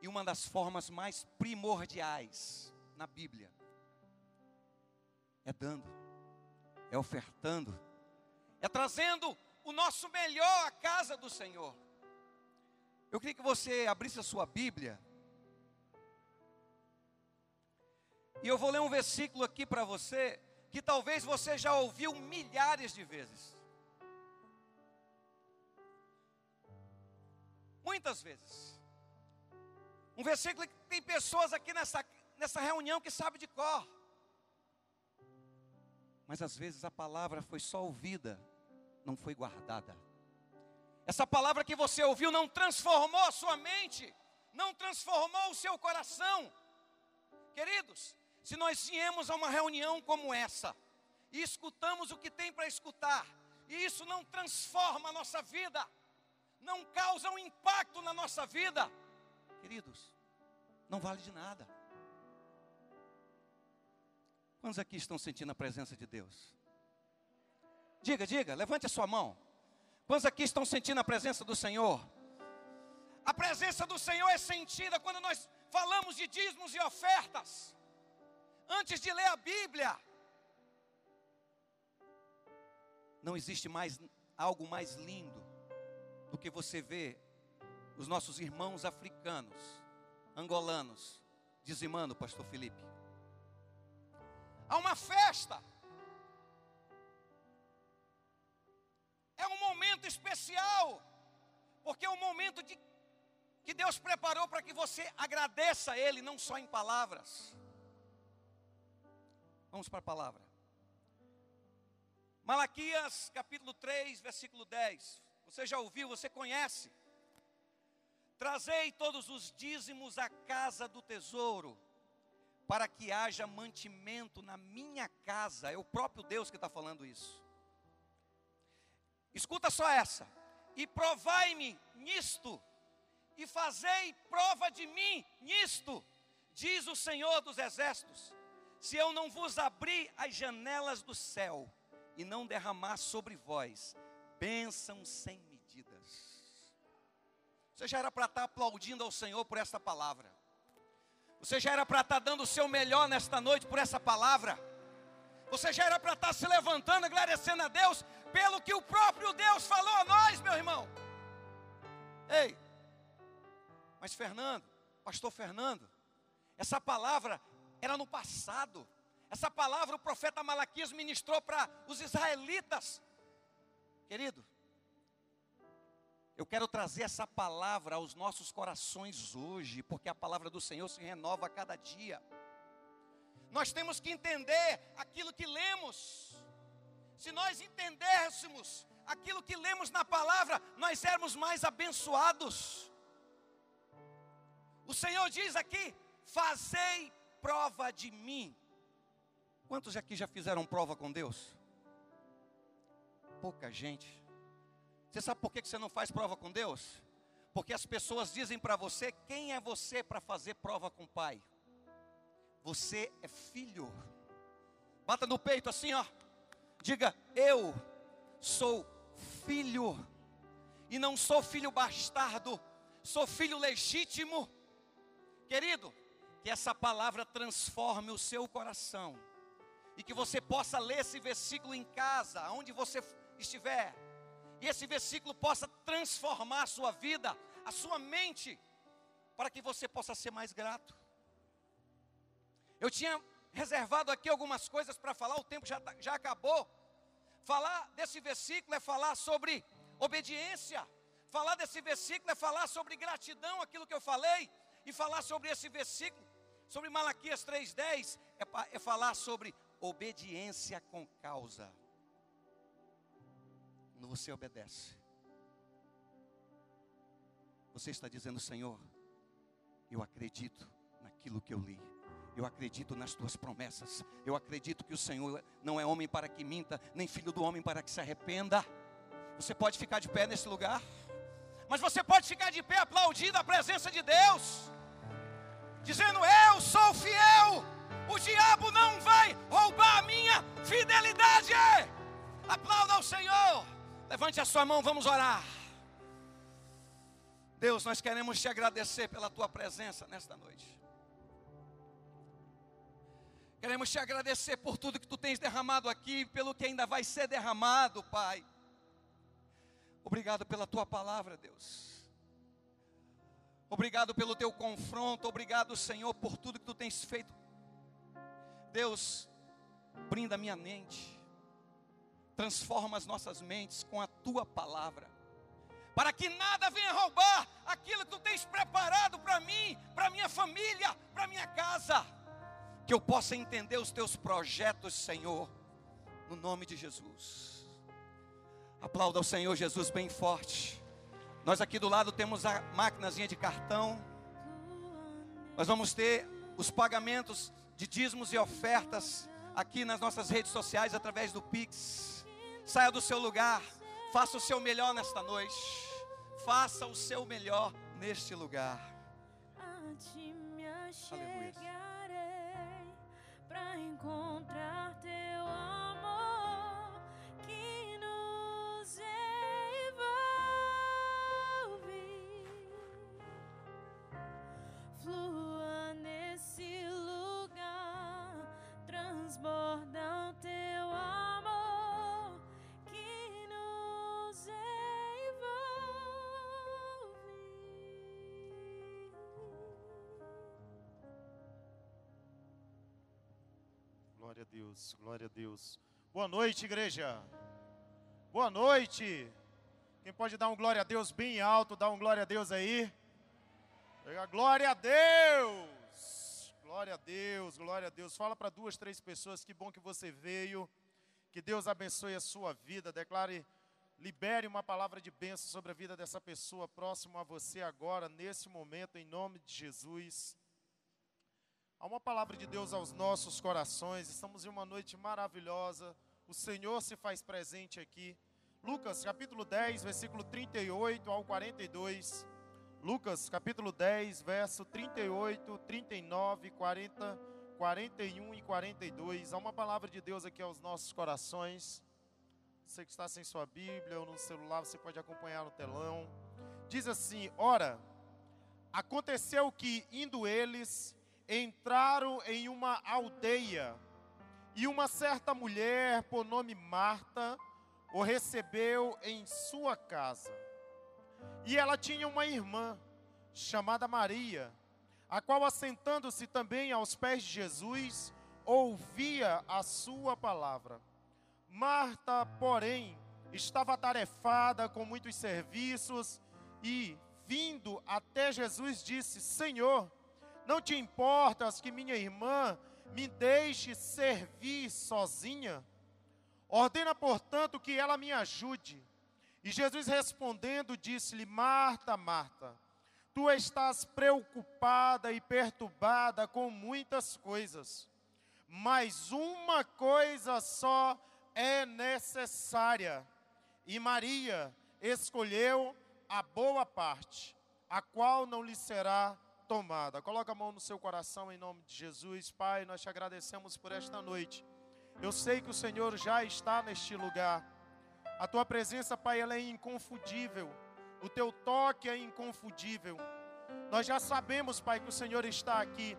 E uma das formas mais primordiais na Bíblia é dando, é ofertando, é trazendo o nosso melhor à casa do Senhor. Eu queria que você abrisse a sua Bíblia. E eu vou ler um versículo aqui para você, que talvez você já ouviu milhares de vezes. Muitas vezes. Um versículo que tem pessoas aqui nessa, nessa reunião que sabe de cor. Mas às vezes a palavra foi só ouvida, não foi guardada. Essa palavra que você ouviu não transformou a sua mente, não transformou o seu coração. Queridos, se nós viemos a uma reunião como essa e escutamos o que tem para escutar, e isso não transforma a nossa vida, não causa um impacto na nossa vida, queridos, não vale de nada. Quantos aqui estão sentindo a presença de Deus? Diga, diga, levante a sua mão. Quantos aqui estão sentindo a presença do Senhor? A presença do Senhor é sentida quando nós falamos de dízimos e ofertas. Antes de ler a Bíblia, não existe mais algo mais lindo do que você ver os nossos irmãos africanos, angolanos, dizimando, Pastor Felipe. Há uma festa É um momento especial, porque é um momento de, que Deus preparou para que você agradeça a Ele, não só em palavras. Vamos para a palavra. Malaquias capítulo 3, versículo 10. Você já ouviu, você conhece. Trazei todos os dízimos à casa do tesouro, para que haja mantimento na minha casa. É o próprio Deus que está falando isso. Escuta só essa. E provai-me nisto, e fazei prova de mim nisto, diz o Senhor dos Exércitos, se eu não vos abrir as janelas do céu e não derramar sobre vós bênçãos sem medidas. Você já era para estar aplaudindo ao Senhor por esta palavra. Você já era para estar dando o seu melhor nesta noite por essa palavra. Você já era para estar se levantando, agradecendo a Deus pelo que o próprio Deus falou a nós, meu irmão. Ei, mas Fernando, pastor Fernando, essa palavra era no passado. Essa palavra o profeta Malaquias ministrou para os israelitas. Querido, eu quero trazer essa palavra aos nossos corações hoje, porque a palavra do Senhor se renova a cada dia. Nós temos que entender aquilo que lemos. Se nós entendêssemos aquilo que lemos na palavra, nós éramos mais abençoados. O Senhor diz aqui: fazei prova de mim. Quantos aqui já fizeram prova com Deus? Pouca gente. Você sabe por que você não faz prova com Deus? Porque as pessoas dizem para você: quem é você para fazer prova com o Pai? Você é filho. Bata no peito assim, ó. Diga: Eu sou filho. E não sou filho bastardo, sou filho legítimo. Querido, que essa palavra transforme o seu coração. E que você possa ler esse versículo em casa, onde você estiver. E esse versículo possa transformar a sua vida, a sua mente, para que você possa ser mais grato. Eu tinha reservado aqui algumas coisas para falar, o tempo já, tá- já acabou. Falar desse versículo é falar sobre obediência. Falar desse versículo é falar sobre gratidão, aquilo que eu falei. E falar sobre esse versículo, sobre Malaquias 3,10, é, é falar sobre obediência com causa. Você obedece, você está dizendo, Senhor, eu acredito naquilo que eu li. Eu acredito nas tuas promessas. Eu acredito que o Senhor não é homem para que minta, nem filho do homem para que se arrependa. Você pode ficar de pé nesse lugar, mas você pode ficar de pé aplaudindo a presença de Deus, dizendo: Eu sou fiel, o diabo não vai roubar a minha fidelidade. Aplauda ao Senhor, levante a sua mão, vamos orar. Deus, nós queremos te agradecer pela tua presença nesta noite. Queremos te agradecer por tudo que tu tens derramado aqui, pelo que ainda vai ser derramado, Pai. Obrigado pela tua palavra, Deus. Obrigado pelo teu confronto, obrigado, Senhor, por tudo que tu tens feito. Deus, brinda minha mente, transforma as nossas mentes com a tua palavra, para que nada venha roubar aquilo que tu tens preparado para mim, para minha família, para minha casa que eu possa entender os teus projetos, Senhor, no nome de Jesus. Aplauda o Senhor Jesus bem forte. Nós aqui do lado temos a maquinazinha de cartão. Nós vamos ter os pagamentos de dízimos e ofertas aqui nas nossas redes sociais através do Pix. Saia do seu lugar, faça o seu melhor nesta noite. Faça o seu melhor neste lugar. A ti me achegarei para encontrar teu amor que nos envolve. Flua Glória a Deus, glória a Deus. Boa noite, igreja. Boa noite. Quem pode dar um glória a Deus bem alto, dá um glória a Deus aí. Glória a Deus. Glória a Deus, glória a Deus. Fala para duas, três pessoas, que bom que você veio. Que Deus abençoe a sua vida. Declare, libere uma palavra de bênção sobre a vida dessa pessoa próximo a você agora, nesse momento, em nome de Jesus. Há uma palavra de Deus aos nossos corações. Estamos em uma noite maravilhosa. O Senhor se faz presente aqui. Lucas, capítulo 10, versículo 38 ao 42. Lucas, capítulo 10, verso 38, 39, 40, 41 e 42. Há uma palavra de Deus aqui aos nossos corações. Você que está sem sua Bíblia ou no celular, você pode acompanhar no telão. Diz assim: Ora, aconteceu que, indo eles, entraram em uma aldeia, e uma certa mulher, por nome Marta, o recebeu em sua casa. E ela tinha uma irmã, chamada Maria, a qual, assentando-se também aos pés de Jesus, ouvia a sua palavra. Marta, porém, estava atarefada com muitos serviços e, vindo até Jesus, disse: Senhor, não te importas que minha irmã me deixe servir sozinha? Ordena, portanto, que ela me ajude. E Jesus respondendo, disse-lhe: Marta, Marta, tu estás preocupada e perturbada com muitas coisas, mas uma coisa só é necessária. E Maria escolheu a boa parte, a qual não lhe será tomada. Coloca a mão no seu coração em nome de Jesus. Pai, nós te agradecemos por esta noite. Eu sei que o Senhor já está neste lugar. A tua presença, Pai, ela é inconfundível. O teu toque é inconfundível. Nós já sabemos, Pai, que o Senhor está aqui.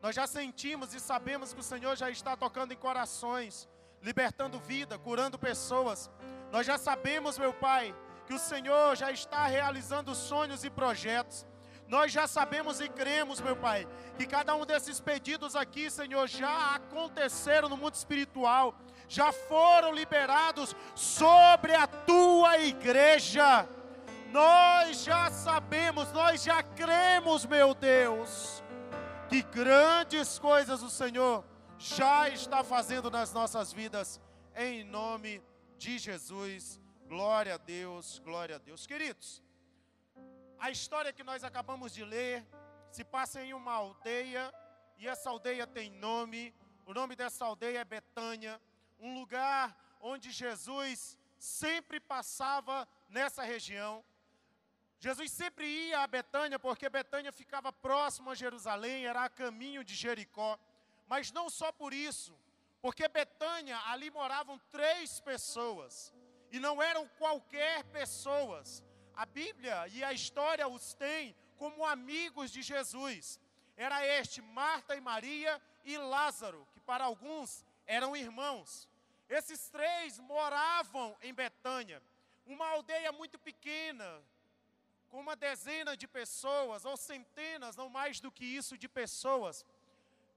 Nós já sentimos e sabemos que o Senhor já está tocando em corações, libertando vida, curando pessoas. Nós já sabemos, meu Pai, que o Senhor já está realizando sonhos e projetos. Nós já sabemos e cremos, meu Pai, que cada um desses pedidos aqui, Senhor, já aconteceram no mundo espiritual, já foram liberados sobre a tua igreja. Nós já sabemos, nós já cremos, meu Deus, que grandes coisas o Senhor já está fazendo nas nossas vidas, em nome de Jesus. Glória a Deus, glória a Deus. Queridos, a história que nós acabamos de ler se passa em uma aldeia, e essa aldeia tem nome, o nome dessa aldeia é Betânia, um lugar onde Jesus sempre passava nessa região. Jesus sempre ia a Betânia, porque Betânia ficava próximo a Jerusalém, era a caminho de Jericó. Mas não só por isso, porque Betânia, ali moravam três pessoas, e não eram qualquer pessoas. A Bíblia e a história os tem como amigos de Jesus. Era este Marta e Maria e Lázaro, que para alguns eram irmãos. Esses três moravam em Betânia, uma aldeia muito pequena, com uma dezena de pessoas, ou centenas, não mais do que isso, de pessoas.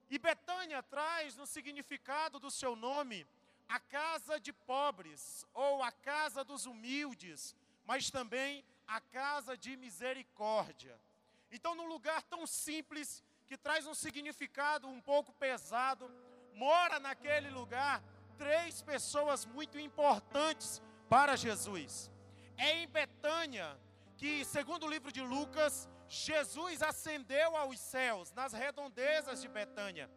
E Betânia traz no significado do seu nome a casa de pobres, ou a casa dos humildes, mas também a casa de misericórdia. Então, num lugar tão simples, que traz um significado um pouco pesado, mora naquele lugar três pessoas muito importantes para Jesus. É em Betânia que, segundo o livro de Lucas, Jesus ascendeu aos céus, nas redondezas de Betânia.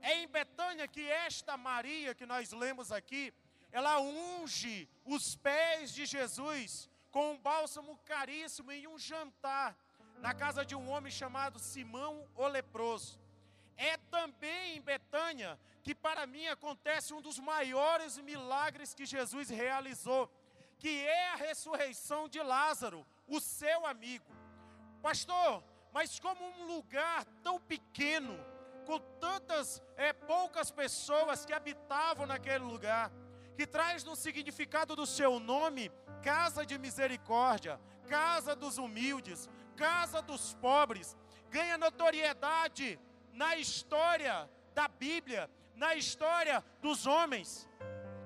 É em Betânia que esta Maria que nós lemos aqui, ela unge os pés de Jesus com um bálsamo caríssimo em um jantar na casa de um homem chamado Simão o leproso. É também em Betânia que para mim acontece um dos maiores milagres que Jesus realizou, que é a ressurreição de Lázaro, o seu amigo. Pastor, mas como um lugar tão pequeno, com tantas é, poucas pessoas que habitavam naquele lugar, que traz no significado do seu nome casa de misericórdia, casa dos humildes, casa dos pobres, ganha notoriedade na história da Bíblia, na história dos homens.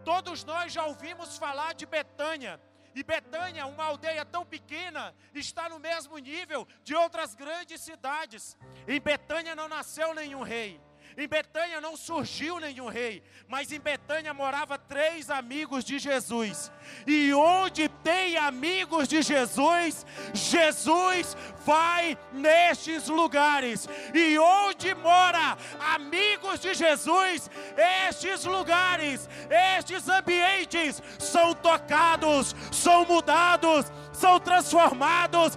Todos nós já ouvimos falar de Betânia, e Betânia, uma aldeia tão pequena, está no mesmo nível de outras grandes cidades. Em Betânia não nasceu nenhum rei. Em Betânia não surgiu nenhum rei, mas em Betânia morava três amigos de Jesus. E onde tem amigos de Jesus, Jesus vai nestes lugares. E onde mora amigos de Jesus, estes lugares, estes ambientes são tocados, são mudados são transformados,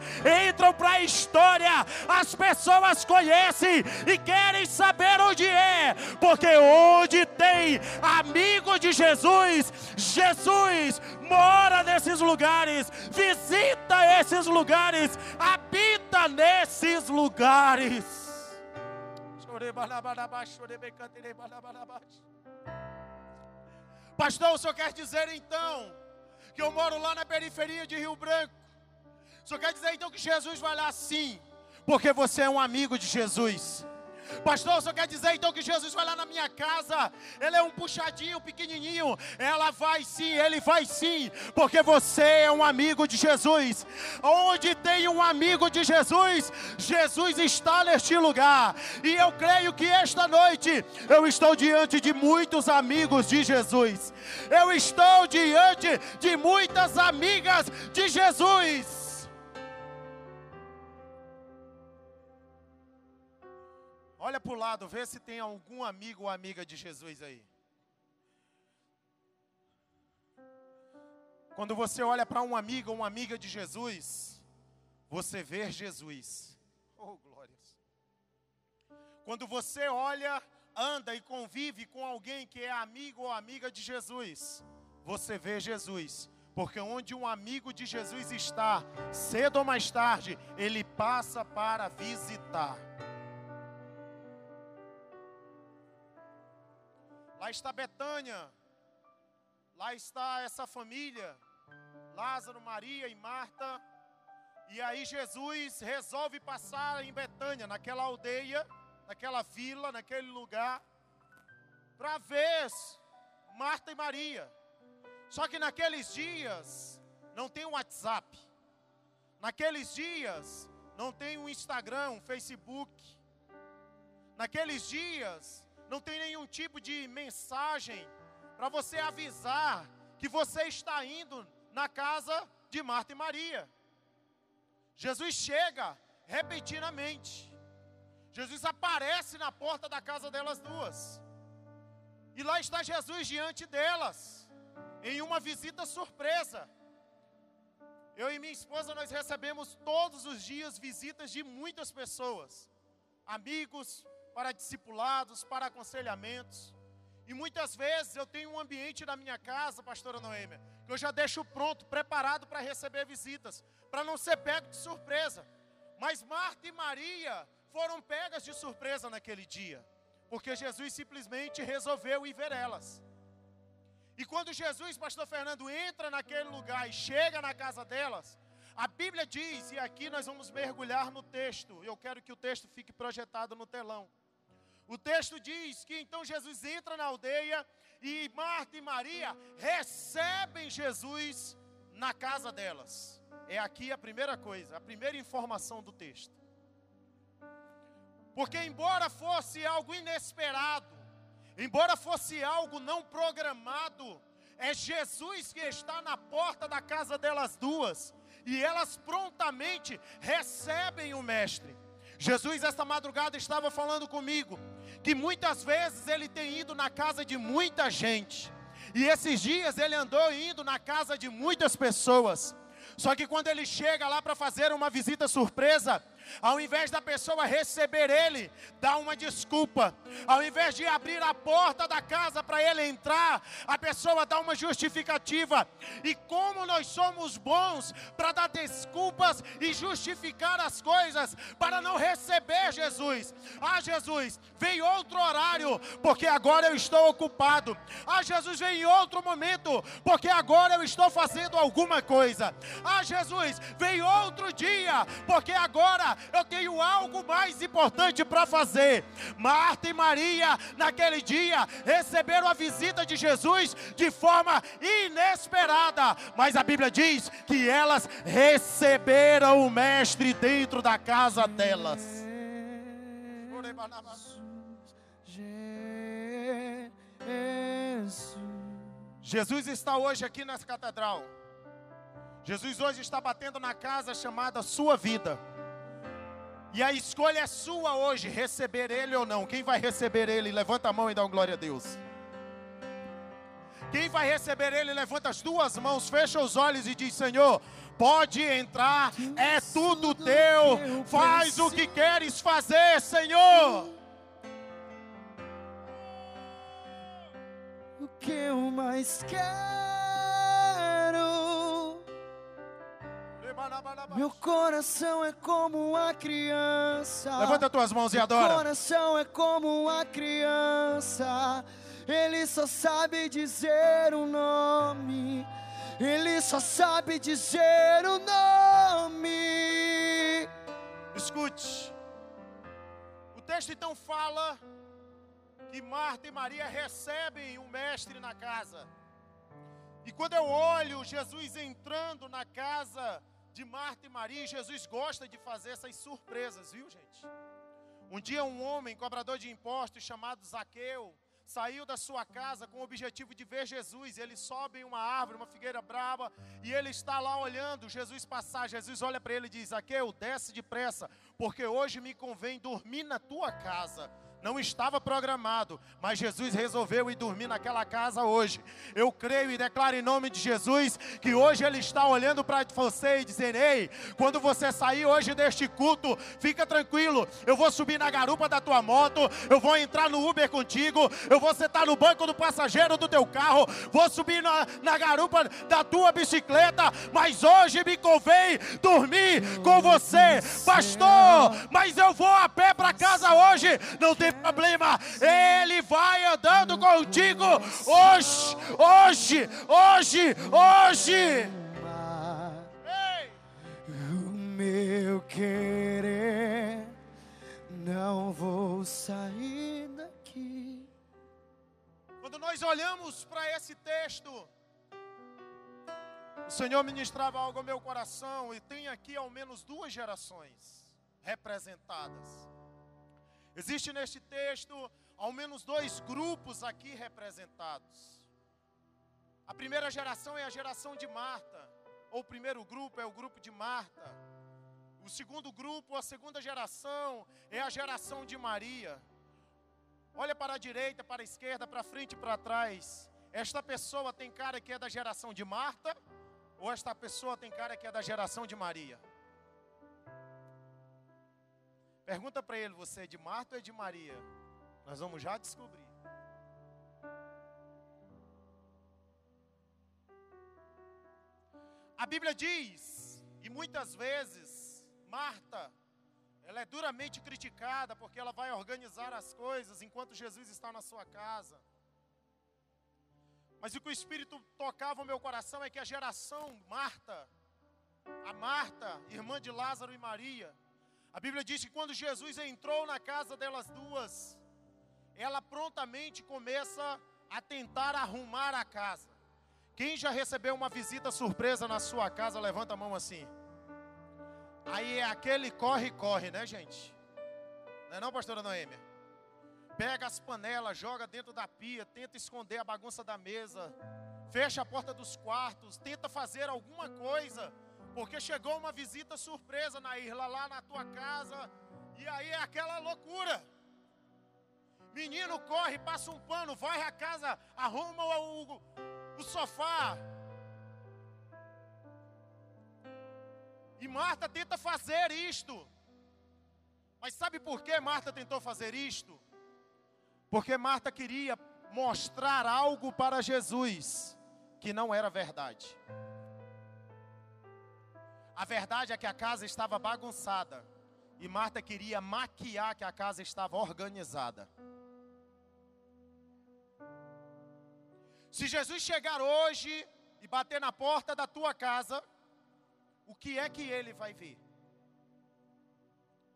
entram para a história. As pessoas conhecem e querem saber onde é, porque onde tem amigo de Jesus, Jesus mora nesses lugares, visita esses lugares, habita nesses lugares. Pastor, o senhor quer dizer então que eu moro lá na periferia de Rio Branco. Só quer dizer então que Jesus vai lá sim, porque você é um amigo de Jesus. Pastor, só quer dizer então que Jesus vai lá na minha casa, ele é um puxadinho pequenininho, ela vai sim, ele vai sim, porque você é um amigo de Jesus. Onde tem um amigo de Jesus, Jesus está neste lugar. E eu creio que esta noite eu estou diante de muitos amigos de Jesus. Eu estou diante de muitas amigas de Jesus. Olha para o lado, vê se tem algum amigo ou amiga de Jesus aí. Quando você olha para um amigo ou uma amiga de Jesus, você vê Jesus. Oh, glórias. Quando você olha, anda e convive com alguém que é amigo ou amiga de Jesus, você vê Jesus. Porque onde um amigo de Jesus está, cedo ou mais tarde, ele passa para visitar. Lá está Betânia. Lá está essa família. Lázaro, Maria e Marta. E aí Jesus resolve passar em Betânia, naquela aldeia, naquela vila, naquele lugar, para ver Marta e Maria. Só que naqueles dias não tem um WhatsApp. Naqueles dias não tem um Instagram, um Facebook. Naqueles dias não tem nenhum tipo de mensagem para você avisar que você está indo na casa de Marta e Maria. Jesus chega repentinamente. Jesus aparece na porta da casa delas duas. E lá está Jesus diante delas, em uma visita surpresa. Eu e minha esposa nós recebemos todos os dias visitas de muitas pessoas, amigos, para discipulados, para aconselhamentos. E muitas vezes eu tenho um ambiente na minha casa, pastora Noêmia, que eu já deixo pronto, preparado para receber visitas, para não ser pego de surpresa. Mas Marta e Maria foram pegas de surpresa naquele dia, porque Jesus simplesmente resolveu ir ver elas. E quando Jesus, pastor Fernando, entra naquele lugar e chega na casa delas, a Bíblia diz, e aqui nós vamos mergulhar no texto, eu quero que o texto fique projetado no telão. O texto diz que então Jesus entra na aldeia e Marta e Maria recebem Jesus na casa delas. É aqui a primeira coisa, a primeira informação do texto. Porque, embora fosse algo inesperado, embora fosse algo não programado, é Jesus que está na porta da casa delas duas, e elas prontamente recebem o Mestre. Jesus, esta madrugada, estava falando comigo que muitas vezes ele tem ido na casa de muita gente, e esses dias ele andou indo na casa de muitas pessoas. Só que quando ele chega lá para fazer uma visita surpresa, ao invés da pessoa receber ele, dá uma desculpa. Ao invés de abrir a porta da casa para ele entrar, a pessoa dá uma justificativa. E como nós somos bons para dar desculpas e justificar as coisas para não receber Jesus. Ah, Jesus, vem outro horário, porque agora eu estou ocupado. Ah, Jesus, vem em outro momento, porque agora eu estou fazendo alguma coisa. Ah, Jesus, vem outro dia, porque agora eu tenho algo mais importante para fazer. Marta e Maria, naquele dia, receberam a visita de Jesus de forma inesperada, mas a Bíblia diz que elas receberam o Mestre dentro da casa delas. Jesus está hoje aqui nessa catedral. Jesus hoje está batendo na casa chamada Sua Vida. E a escolha é sua hoje, receber Ele ou não. Quem vai receber Ele, levanta a mão e dá um glória a Deus. Quem vai receber Ele, levanta as duas mãos, fecha os olhos e diz: Senhor, pode entrar, é tudo teu, faz o que queres fazer, Senhor. O que eu mais quero. Meu coração é como uma criança. Levanta tuas mãos e Meu adora. coração é como uma criança. Ele só sabe dizer o nome. Ele só sabe dizer o nome. Escute. O texto então fala que Marta e Maria recebem o mestre na casa. E quando eu olho Jesus entrando na casa de Marta e Maria, Jesus gosta de fazer essas surpresas, viu, gente? Um dia um homem, cobrador de impostos, chamado Zaqueu, saiu da sua casa com o objetivo de ver Jesus. Ele sobe em uma árvore, uma figueira brava, e ele está lá olhando Jesus passar. Jesus olha para ele e diz: Zaqueu, desce depressa, porque hoje me convém dormir na tua casa. Não estava programado, mas Jesus resolveu ir dormir naquela casa hoje. Eu creio e declaro em nome de Jesus que hoje Ele está olhando para você e dizendo: Ei, quando você sair hoje deste culto, fica tranquilo. Eu vou subir na garupa da tua moto, eu vou entrar no Uber contigo, eu vou sentar no banco do passageiro do teu carro, vou subir na, na garupa da tua bicicleta, mas hoje me convém dormir com você, pastor. Mas eu vou a pé para casa hoje, não tem problema, Ele vai andando contigo hoje, hoje, hoje, hoje. Ei! O meu querer, não vou sair daqui. Quando nós olhamos para esse texto, o Senhor ministrava algo ao meu coração e tem aqui ao menos duas gerações representadas. Existe neste texto ao menos dois grupos aqui representados. A primeira geração é a geração de Marta, ou o primeiro grupo é o grupo de Marta. O segundo grupo, a segunda geração, é a geração de Maria. Olha para a direita, para a esquerda, para frente e para trás. Esta pessoa tem cara que é da geração de Marta, ou esta pessoa tem cara que é da geração de Maria? Pergunta para ele: você é de Marta ou é de Maria? Nós vamos já descobrir. A Bíblia diz, e muitas vezes, Marta, ela é duramente criticada porque ela vai organizar as coisas enquanto Jesus está na sua casa. Mas o que o Espírito tocava o meu coração é que a geração Marta, a Marta, irmã de Lázaro e Maria, a Bíblia diz que quando Jesus entrou na casa delas duas, ela prontamente começa a tentar arrumar a casa. Quem já recebeu uma visita surpresa na sua casa, levanta a mão assim. Aí é aquele corre-corre, né, gente? Não é não, pastora Noêmia? Pega as panelas, joga dentro da pia, tenta esconder a bagunça da mesa, fecha a porta dos quartos, tenta fazer alguma coisa, porque chegou uma visita surpresa na Irla lá na tua casa, e aí é aquela loucura. Menino corre, passa um pano, vai a casa, arruma o, o, o sofá. E Marta tenta fazer isto. Mas sabe por que Marta tentou fazer isto? Porque Marta queria mostrar algo para Jesus que não era verdade. A verdade é que a casa estava bagunçada e Marta queria maquiar que a casa estava organizada. Se Jesus chegar hoje e bater na porta da tua casa, o que é que ele vai ver?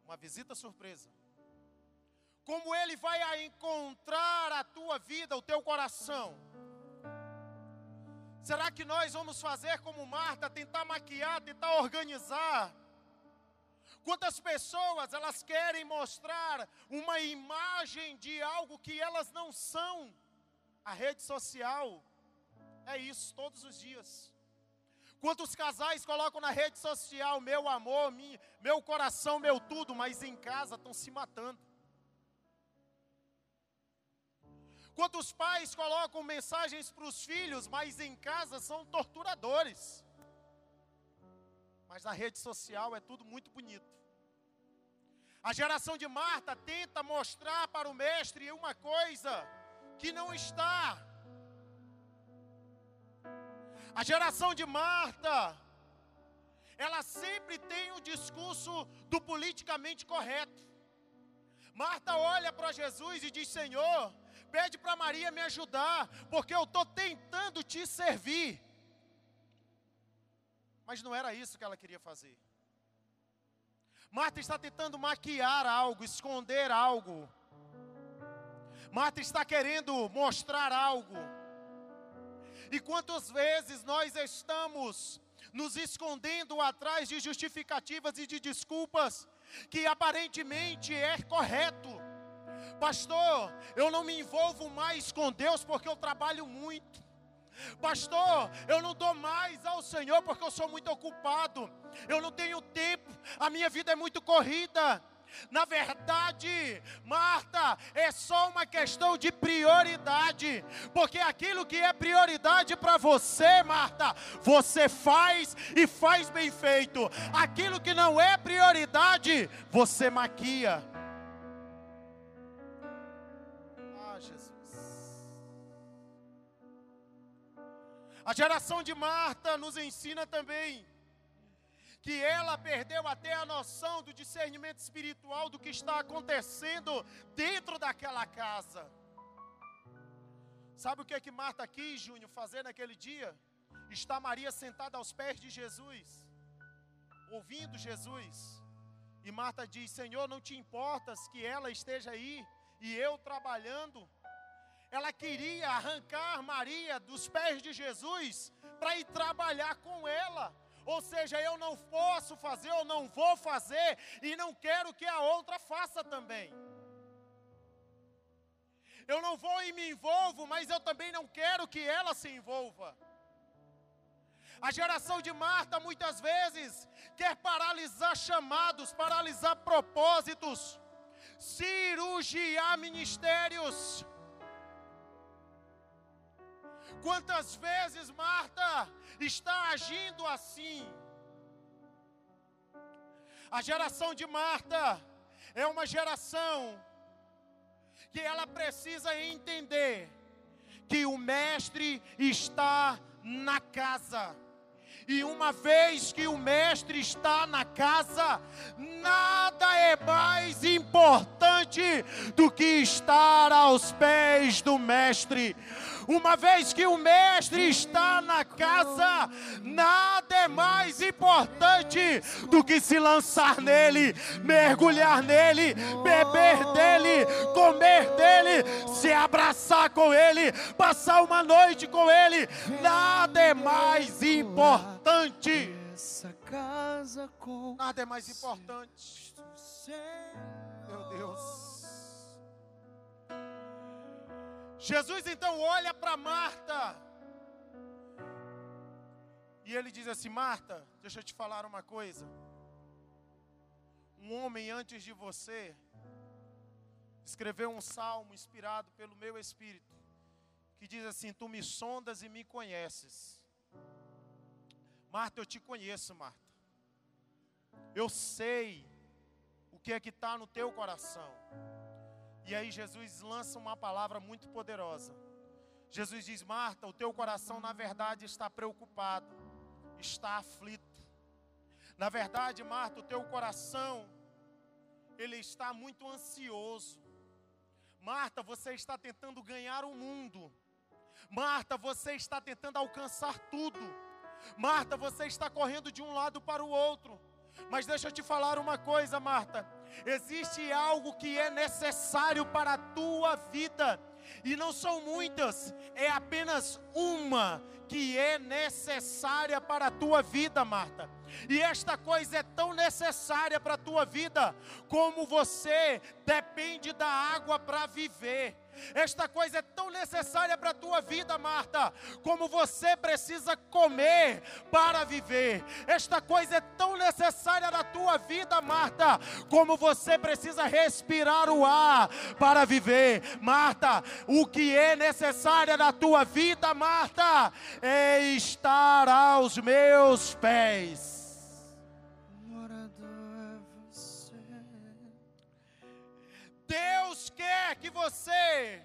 Uma visita surpresa. Como ele vai encontrar a tua vida, o teu coração? Será que nós vamos fazer como Marta, tentar maquiar, tentar organizar? Quantas pessoas elas querem mostrar uma imagem de algo que elas não são? A rede social é isso todos os dias. Quantos casais colocam na rede social meu amor, meu coração, meu tudo, mas em casa estão se matando. Quantos pais colocam mensagens para os filhos, mas em casa são torturadores. Mas na rede social é tudo muito bonito. A geração de Marta tenta mostrar para o mestre uma coisa que não está. A geração de Marta, ela sempre tem o discurso do politicamente correto. Marta olha para Jesus e diz: Senhor, pede para Maria me ajudar, porque eu estou tentando te servir. Mas não era isso que ela queria fazer. Marta está tentando maquiar algo, esconder algo. Marta está querendo mostrar algo. E quantas vezes nós estamos nos escondendo atrás de justificativas e de desculpas que aparentemente é correto Pastor, eu não me envolvo mais com Deus porque eu trabalho muito. Pastor, eu não dou mais ao Senhor porque eu sou muito ocupado. Eu não tenho tempo, a minha vida é muito corrida. Na verdade, Marta, é só uma questão de prioridade, porque aquilo que é prioridade para você, Marta, você faz e faz bem feito. Aquilo que não é prioridade, você maquia. A geração de Marta nos ensina também que ela perdeu até a noção do discernimento espiritual do que está acontecendo dentro daquela casa. Sabe o que é que Marta quis, Júnior, fazer naquele dia? Está Maria sentada aos pés de Jesus, ouvindo Jesus. E Marta diz: Senhor, não te importas que ela esteja aí e eu trabalhando? Ela queria arrancar Maria dos pés de Jesus para ir trabalhar com ela. Ou seja, eu não posso fazer, eu não vou fazer, e não quero que a outra faça também. Eu não vou e me envolvo, mas eu também não quero que ela se envolva. A geração de Marta muitas vezes quer paralisar chamados, paralisar propósitos, cirurgiar ministérios. Quantas vezes Marta está agindo assim? A geração de Marta é uma geração que ela precisa entender que o mestre está na casa. E uma vez que o mestre está na casa, nada é mais importante do que estar aos pés do mestre. Uma vez que o mestre está na casa, nada é mais importante do que se lançar nele, mergulhar nele, beber dele, comer dele, se abraçar com ele, passar uma noite com ele. Nada é mais importante. Essa casa com Nada é mais importante. Meu Deus. Jesus então olha para Marta. E ele diz assim: Marta, deixa eu te falar uma coisa. Um homem antes de você escreveu um salmo inspirado pelo meu espírito, que diz assim: Tu me sondas e me conheces. Marta, eu te conheço, Marta. Eu sei o que é que está no teu coração. E aí Jesus lança uma palavra muito poderosa. Jesus diz: Marta, o teu coração na verdade está preocupado, está aflito. Na verdade, Marta, o teu coração ele está muito ansioso. Marta, você está tentando ganhar o mundo. Marta, você está tentando alcançar tudo. Marta, você está correndo de um lado para o outro. Mas deixa eu te falar uma coisa, Marta. Existe algo que é necessário para a tua vida. E não são muitas, é apenas uma que é necessária para a tua vida, Marta. E esta coisa é tão necessária para a tua vida, como você depende da água para viver. Esta coisa é tão necessária para a tua vida, Marta, como você precisa comer para viver. Esta coisa é tão necessária na tua vida, Marta, como você precisa respirar o ar para viver. Marta, o que é necessário na tua vida, Marta, é estar aos meus pés. Deus quer que você.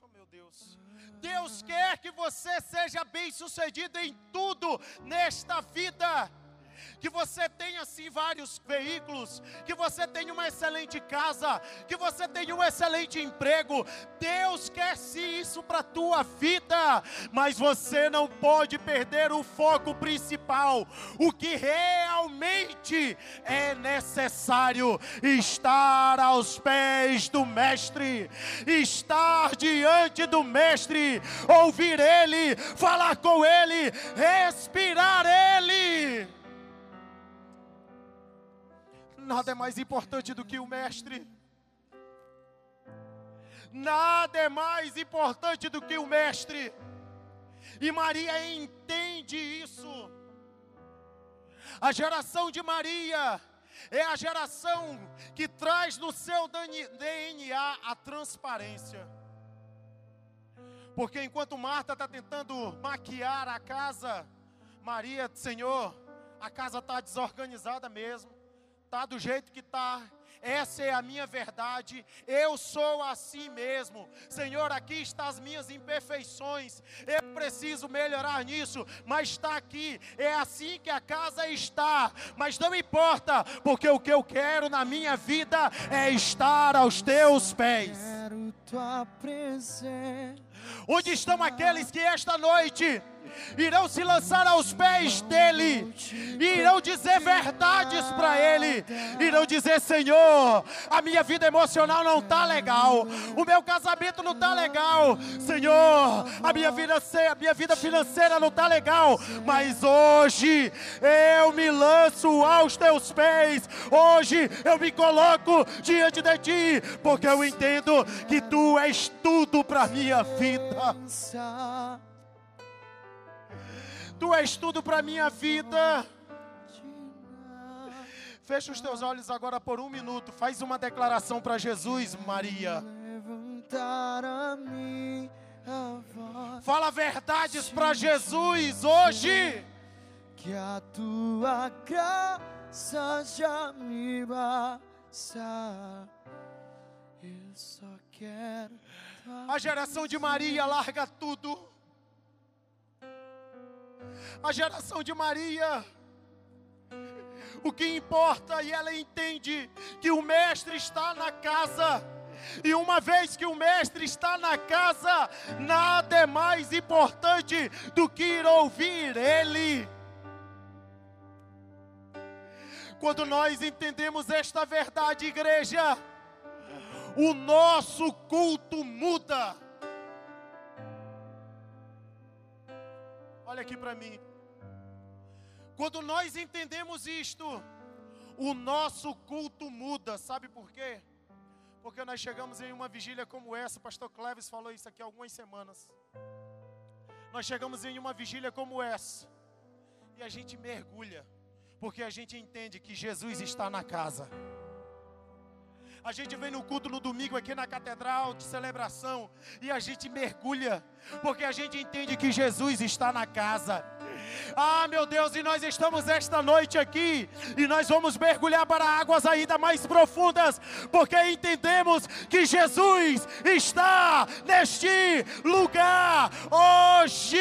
Oh meu Deus. Deus quer que você seja bem sucedido em tudo nesta vida. Que você tenha sim vários veículos, que você tenha uma excelente casa, que você tenha um excelente emprego. Deus quer sim isso para a tua vida, mas você não pode perder o foco principal. O que realmente é necessário estar aos pés do mestre, estar diante do mestre, ouvir ele, falar com ele, respirar ele. Nada é mais importante do que o mestre. Nada é mais importante do que o Mestre. E Maria entende isso. A geração de Maria é a geração que traz no seu DNA a transparência. Porque enquanto Marta está tentando maquiar a casa, Maria, Senhor, a casa está desorganizada mesmo, está do jeito que está, essa é a minha verdade, eu sou assim mesmo. Senhor, aqui estão as minhas imperfeições, eu preciso melhorar nisso, mas está aqui, é assim que a casa está, mas não importa, porque o que eu quero na minha vida é estar aos teus pés. Quero tua presença. Onde estão aqueles que esta noite irão se lançar aos pés dele, irão dizer verdades para ele, irão dizer: Senhor, a minha vida emocional não está legal, o meu casamento não está legal, Senhor, a minha vida, a minha vida financeira não está legal, mas hoje eu me lanço aos teus pés, hoje eu me coloco diante de ti, porque eu entendo que tu és tudo para minha vida. Tu és tudo para minha vida. Fecha os teus olhos agora por um minuto. Faz uma declaração para Jesus, Maria. Fala verdades para Jesus hoje. Que a tua graça já me basta. Eu só quero. A geração de Maria larga tudo. A geração de Maria. O que importa, e ela entende que o Mestre está na casa. E uma vez que o Mestre está na casa, nada é mais importante do que ir ouvir Ele. Quando nós entendemos esta verdade, igreja, o nosso culto muda. Olha aqui para mim. Quando nós entendemos isto, o nosso culto muda. Sabe por quê? Porque nós chegamos em uma vigília como essa, o pastor Cleves falou isso aqui há algumas semanas. Nós chegamos em uma vigília como essa, e a gente mergulha, porque a gente entende que Jesus está na casa. A gente vem no culto no domingo aqui na catedral de celebração e a gente mergulha, porque a gente entende que Jesus está na casa. Ah, meu Deus, e nós estamos esta noite aqui e nós vamos mergulhar para águas ainda mais profundas, porque entendemos que Jesus está neste lugar hoje.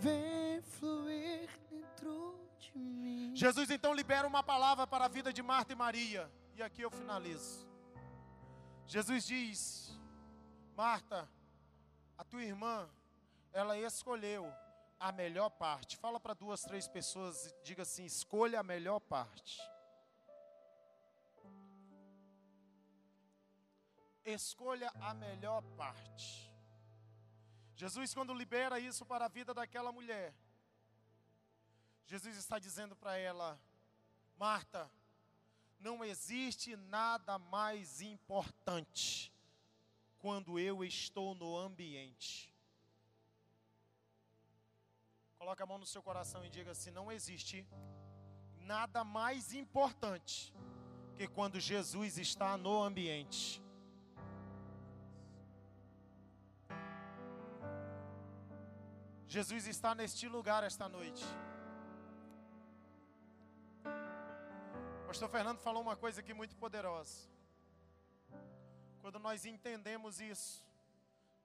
vem fluir dentro de mim. Jesus então libera uma palavra para a vida de Marta e Maria. E aqui eu finalizo. Jesus diz: Marta, a tua irmã, ela escolheu a melhor parte. Fala para duas, três pessoas e diga assim: escolha a melhor parte. Escolha a melhor parte. Jesus, quando libera isso para a vida daquela mulher, Jesus está dizendo para ela: Marta, não existe nada mais importante quando eu estou no ambiente. Coloque a mão no seu coração e diga assim: não existe nada mais importante que quando Jesus está no ambiente. Jesus está neste lugar esta noite. Pastor Fernando falou uma coisa aqui muito poderosa. Quando nós entendemos isso,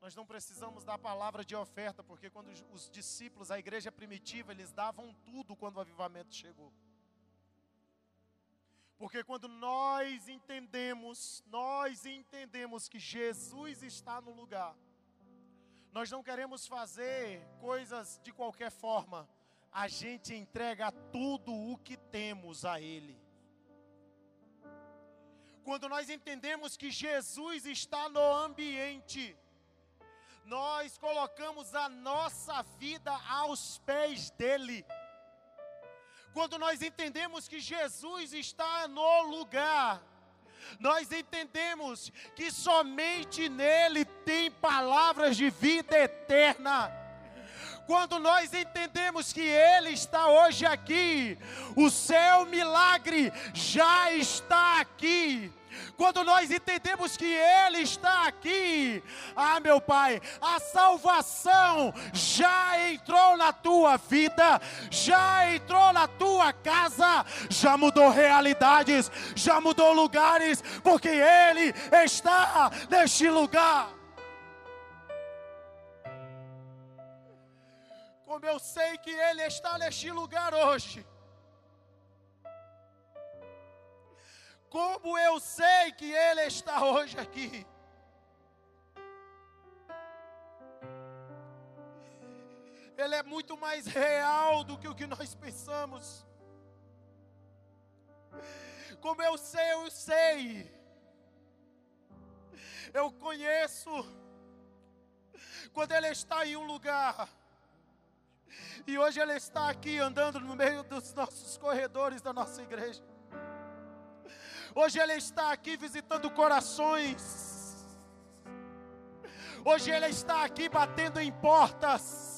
nós não precisamos da palavra de oferta, porque quando os- os discípulos, a igreja primitiva, eles davam tudo quando o avivamento chegou. Porque quando nós entendemos, nós entendemos que Jesus está no lugar, nós não queremos fazer coisas de qualquer forma, a gente entrega tudo o que temos a Ele. Quando nós entendemos que Jesus está no ambiente, nós colocamos a nossa vida aos pés dEle. Quando nós entendemos que Jesus está no lugar, nós entendemos que somente nele tem palavras de vida eterna. Quando nós entendemos que Ele está hoje aqui, o seu milagre já está aqui. Quando nós entendemos que Ele está aqui, ah, meu Pai, a salvação já entrou na tua vida, já entrou na tua casa, já mudou realidades, já mudou lugares, porque Ele está neste lugar. Como eu sei que Ele está neste lugar hoje. Como eu sei que Ele está hoje aqui. Ele é muito mais real do que o que nós pensamos. Como eu sei, eu sei. Eu conheço. Quando Ele está em um lugar. E hoje Ele está aqui andando no meio dos nossos corredores da nossa igreja. Hoje Ele está aqui visitando corações. Hoje Ele está aqui batendo em portas.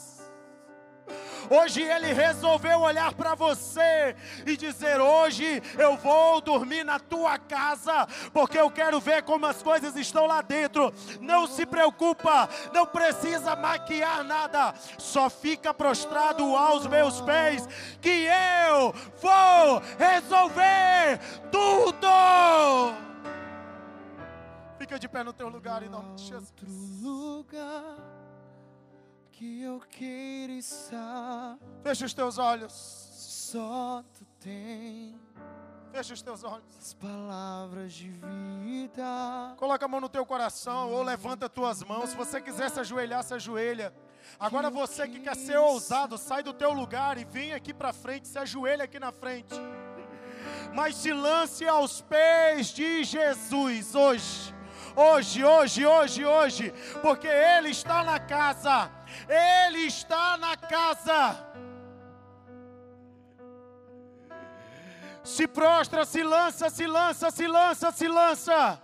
Hoje Ele resolveu olhar para você e dizer: Hoje eu vou dormir na tua casa, porque eu quero ver como as coisas estão lá dentro. Não se preocupa, não precisa maquiar nada, só fica prostrado aos meus pés, que eu vou resolver tudo. Fica de pé no teu lugar em nome de Jesus. Que eu queira estar. Fecha os teus olhos. Só tu tem Fecha os teus olhos. as palavras de vida. Coloca a mão no teu coração ou levanta tuas mãos. Se você quiser se ajoelhar, se ajoelha. Agora você que quer ser ousado, sai do teu lugar e vem aqui para frente, se ajoelha aqui na frente. Mas se lance aos pés de Jesus hoje. Hoje, hoje, hoje, hoje, porque Ele está na casa, Ele está na casa. Se prostra, se lança, se lança, se lança, se lança.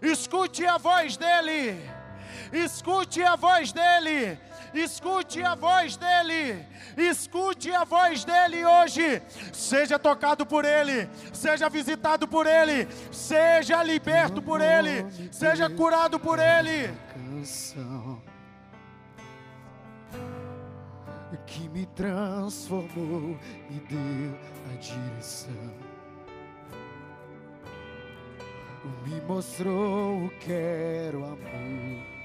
Escute a voz dele. Escute a voz dele. Escute a voz dele. Escute a voz dele hoje. Seja tocado por ele. Seja visitado por ele. Seja liberto por ele. Seja curado por ele. Canção que me transformou e deu a direção. Me mostrou o que era o amor.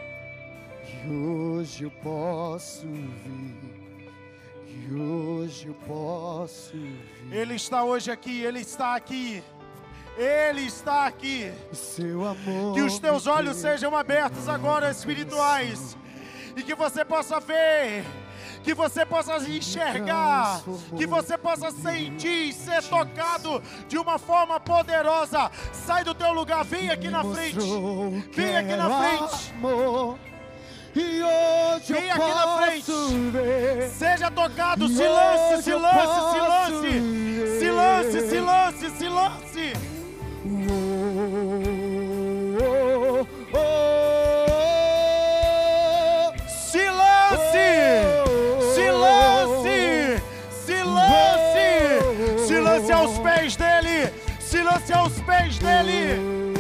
E hoje eu posso ver. E hoje eu posso ver. Ele está hoje aqui. Ele está aqui. Ele está aqui. seu amor. Que os teus olhos sejam abertos agora, espirituais. E que você possa ver. Que você possa enxergar. Que você possa sentir, ser tocado de uma forma poderosa. Sai do teu lugar, vem aqui na frente. que Vem aqui na frente. E hoje Vem eu aqui na frente. ver. Seja tocado, se lance, se lance, se lance. Se lance, se lance, se lance. Oh, oh, oh. Se lance! Se lance! Se lance! Se lance aos pés dele! Se lance aos pés dele!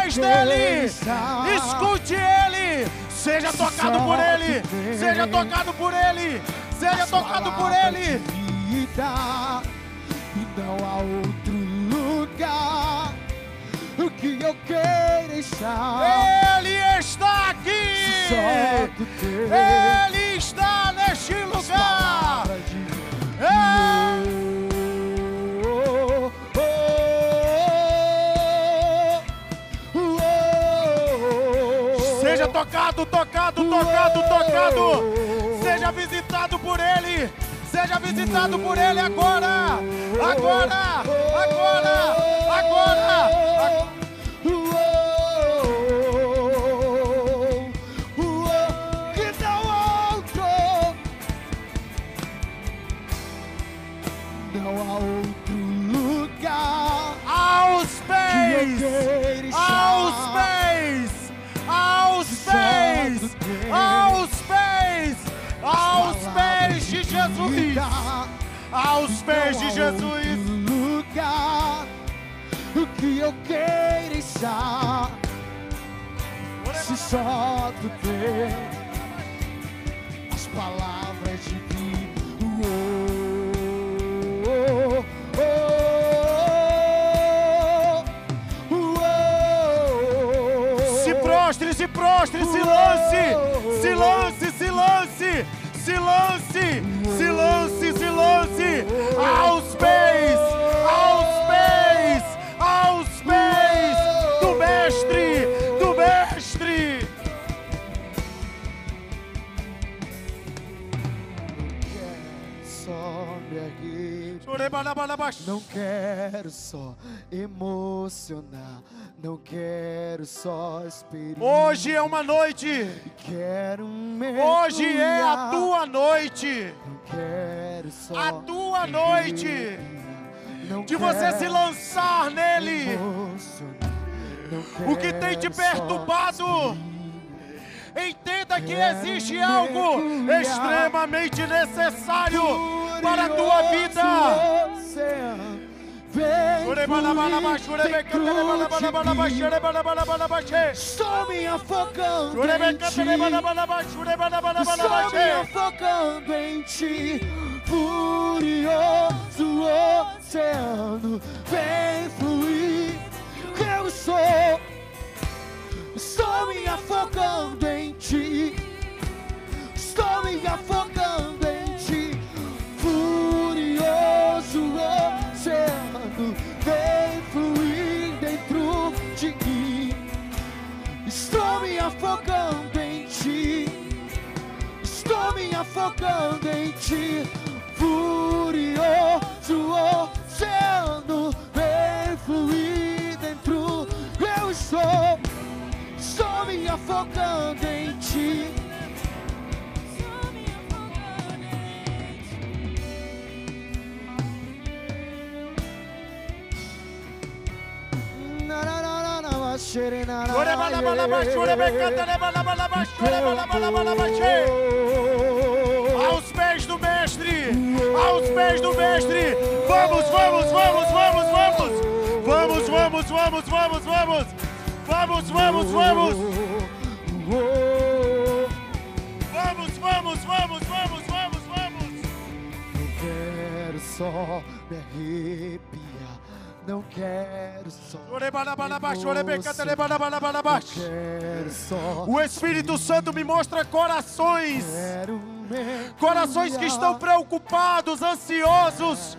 Pés dele! Escute ele! Seja tocado por ele! Seja tocado por ele! Seja tocado por ele! Vida, e não há outro lugar o que eu queira estar. Ele está aqui! Ele está tocado, tocado, tocado, tocado! Seja visitado por Ele! Seja visitado por Ele agora. Agora. Agora. Agora. agora. Aos pés de Jesus. lugar o que eu queira estar se só tu tem as palavras de vida. Oh, oh, oh. Se prostre, se prostre, se lance, se lance, se lance, se lance, se lance, aos pés, aos pés, aos pés do mestre, do mestre. Só me arrepio. Não quero só emocionar, não quero só experimentar. Hoje é uma noite, quero hoje é a tua noite, Não quero só a tua noite. não de você se lançar nele. O que tem te perturbado? Entenda que existe algo extremamente necessário para a tua vida. Estou me afogando em ti. Estou me afogando em ti, furioso oceano, vem fluir. Eu sou, estou me afogando em ti. Estou me afogando em ti, furioso oceano, vem fluir dentro de mim. Estou me afogando em ti. Estou me afogando em ti, furioso oceano, vem fluir dentro. Eu estou, estou me afogando em ti. Aos pés do mestre, aos pés do mestre. Vamos, vamos, vamos, vamos, vamos. Vamos, vamos, vamos, vamos, vamos. Vamos, vamos, vamos. Vamos, vamos, vamos, vamos, vamos, vamos. Não quero só me arrepiar, não quero só. O Espírito Santo me mostra corações. Corações que estão preocupados, ansiosos,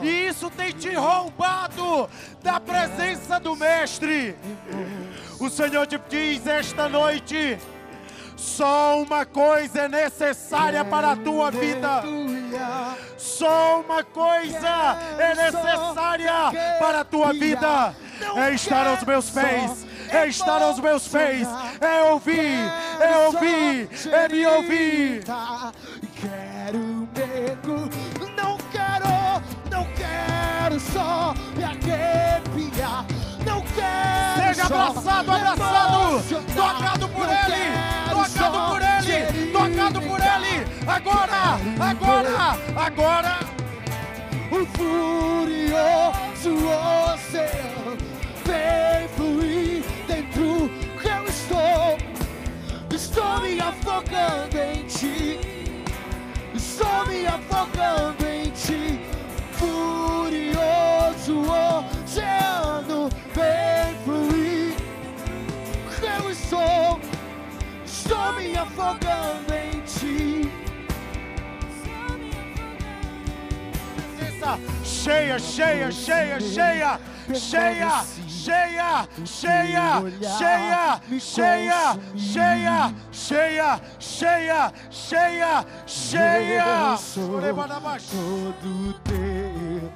e isso tem te roubado da presença do Mestre. O Senhor te diz esta noite: só uma coisa é necessária para a tua vida. Só uma coisa é necessária para a tua vida: é estar aos meus pés, é estar aos meus pés, é ouvir, é ouvir, é me ouvir. Quero. Não quero, não quero só me arrepiar. Não quero Seja abraçado, abraçado, tocado por Ele, tocado por Ele, tocado por Ele. Agora, agora, agora. O furioso oceano vem fluir dentro que eu estou. Estou me afogando em ti. Estou me afogando em ti. Furioso oceano vem fluir. Eu estou. Estou me afogando em Presença cheia, cheia, cheia, cheia, cheia, cheia, cheia, cheia, me cheia, consumir. cheia, cheia, cheia, cheia, cheia. Eu sou Orebadabash. todo teu.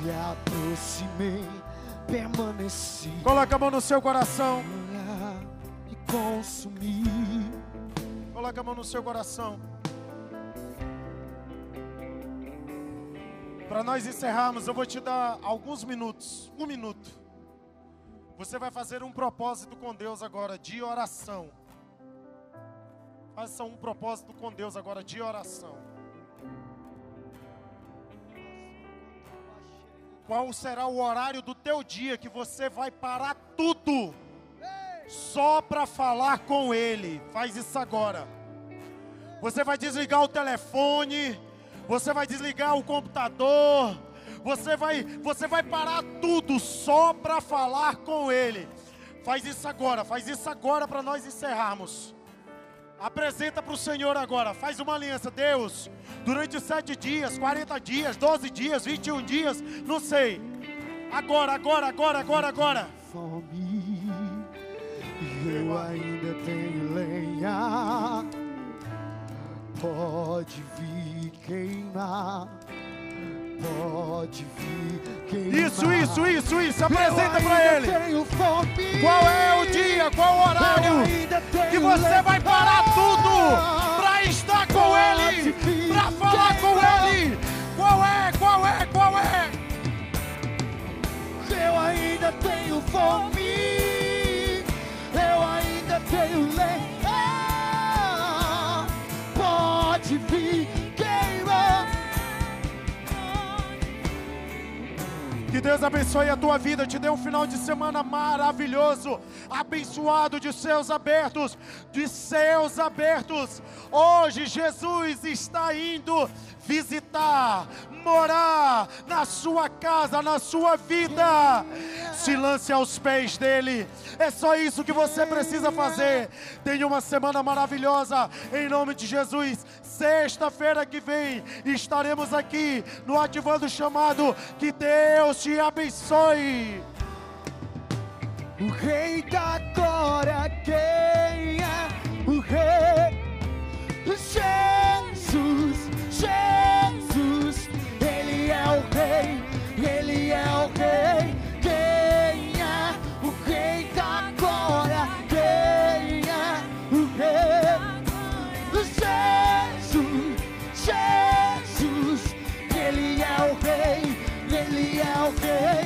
Me aproximei, permaneci. Coloca a mão no seu coração. Olhar e consumir. Coloca a mão no seu coração. Para nós encerrarmos, eu vou te dar alguns minutos. Um minuto. Você vai fazer um propósito com Deus agora de oração. Faça um propósito com Deus agora de oração. Qual será o horário do teu dia que você vai parar tudo só para falar com Ele? Faz isso agora. Você vai desligar o telefone, você vai desligar o computador, você vai, você vai parar tudo só para falar com Ele. Faz isso agora, faz isso agora para nós encerrarmos. Apresenta para o Senhor agora, faz uma aliança, Deus, durante sete dias, 40 dias, 12 dias, 21 dias, não sei. Agora, agora, agora, agora, agora. fome eu ainda tenho lenha. Pode queimar, pode vir queimar. Isso, isso, isso, isso, apresenta para Ele. Qual é o dia, qual o horário? que você vai parar tudo para estar com Ele, para falar com Ele. Qual é, qual é, qual é? Eu ainda tenho fome. Eu ainda tenho lenha. Pode vir Que Deus abençoe a tua vida, te dê um final de semana maravilhoso, abençoado de céus abertos, de céus abertos. Hoje Jesus está indo visitar, morar na sua casa, na sua vida. Se lance aos pés dele. É só isso que você precisa fazer. Tenha uma semana maravilhosa em nome de Jesus. Sexta-feira que vem estaremos aqui no Ativando o Chamado. Que Deus te abençoe. O rei da glória, quem é o rei? Jesus, Jesus, ele é o rei, ele é o rei. Ele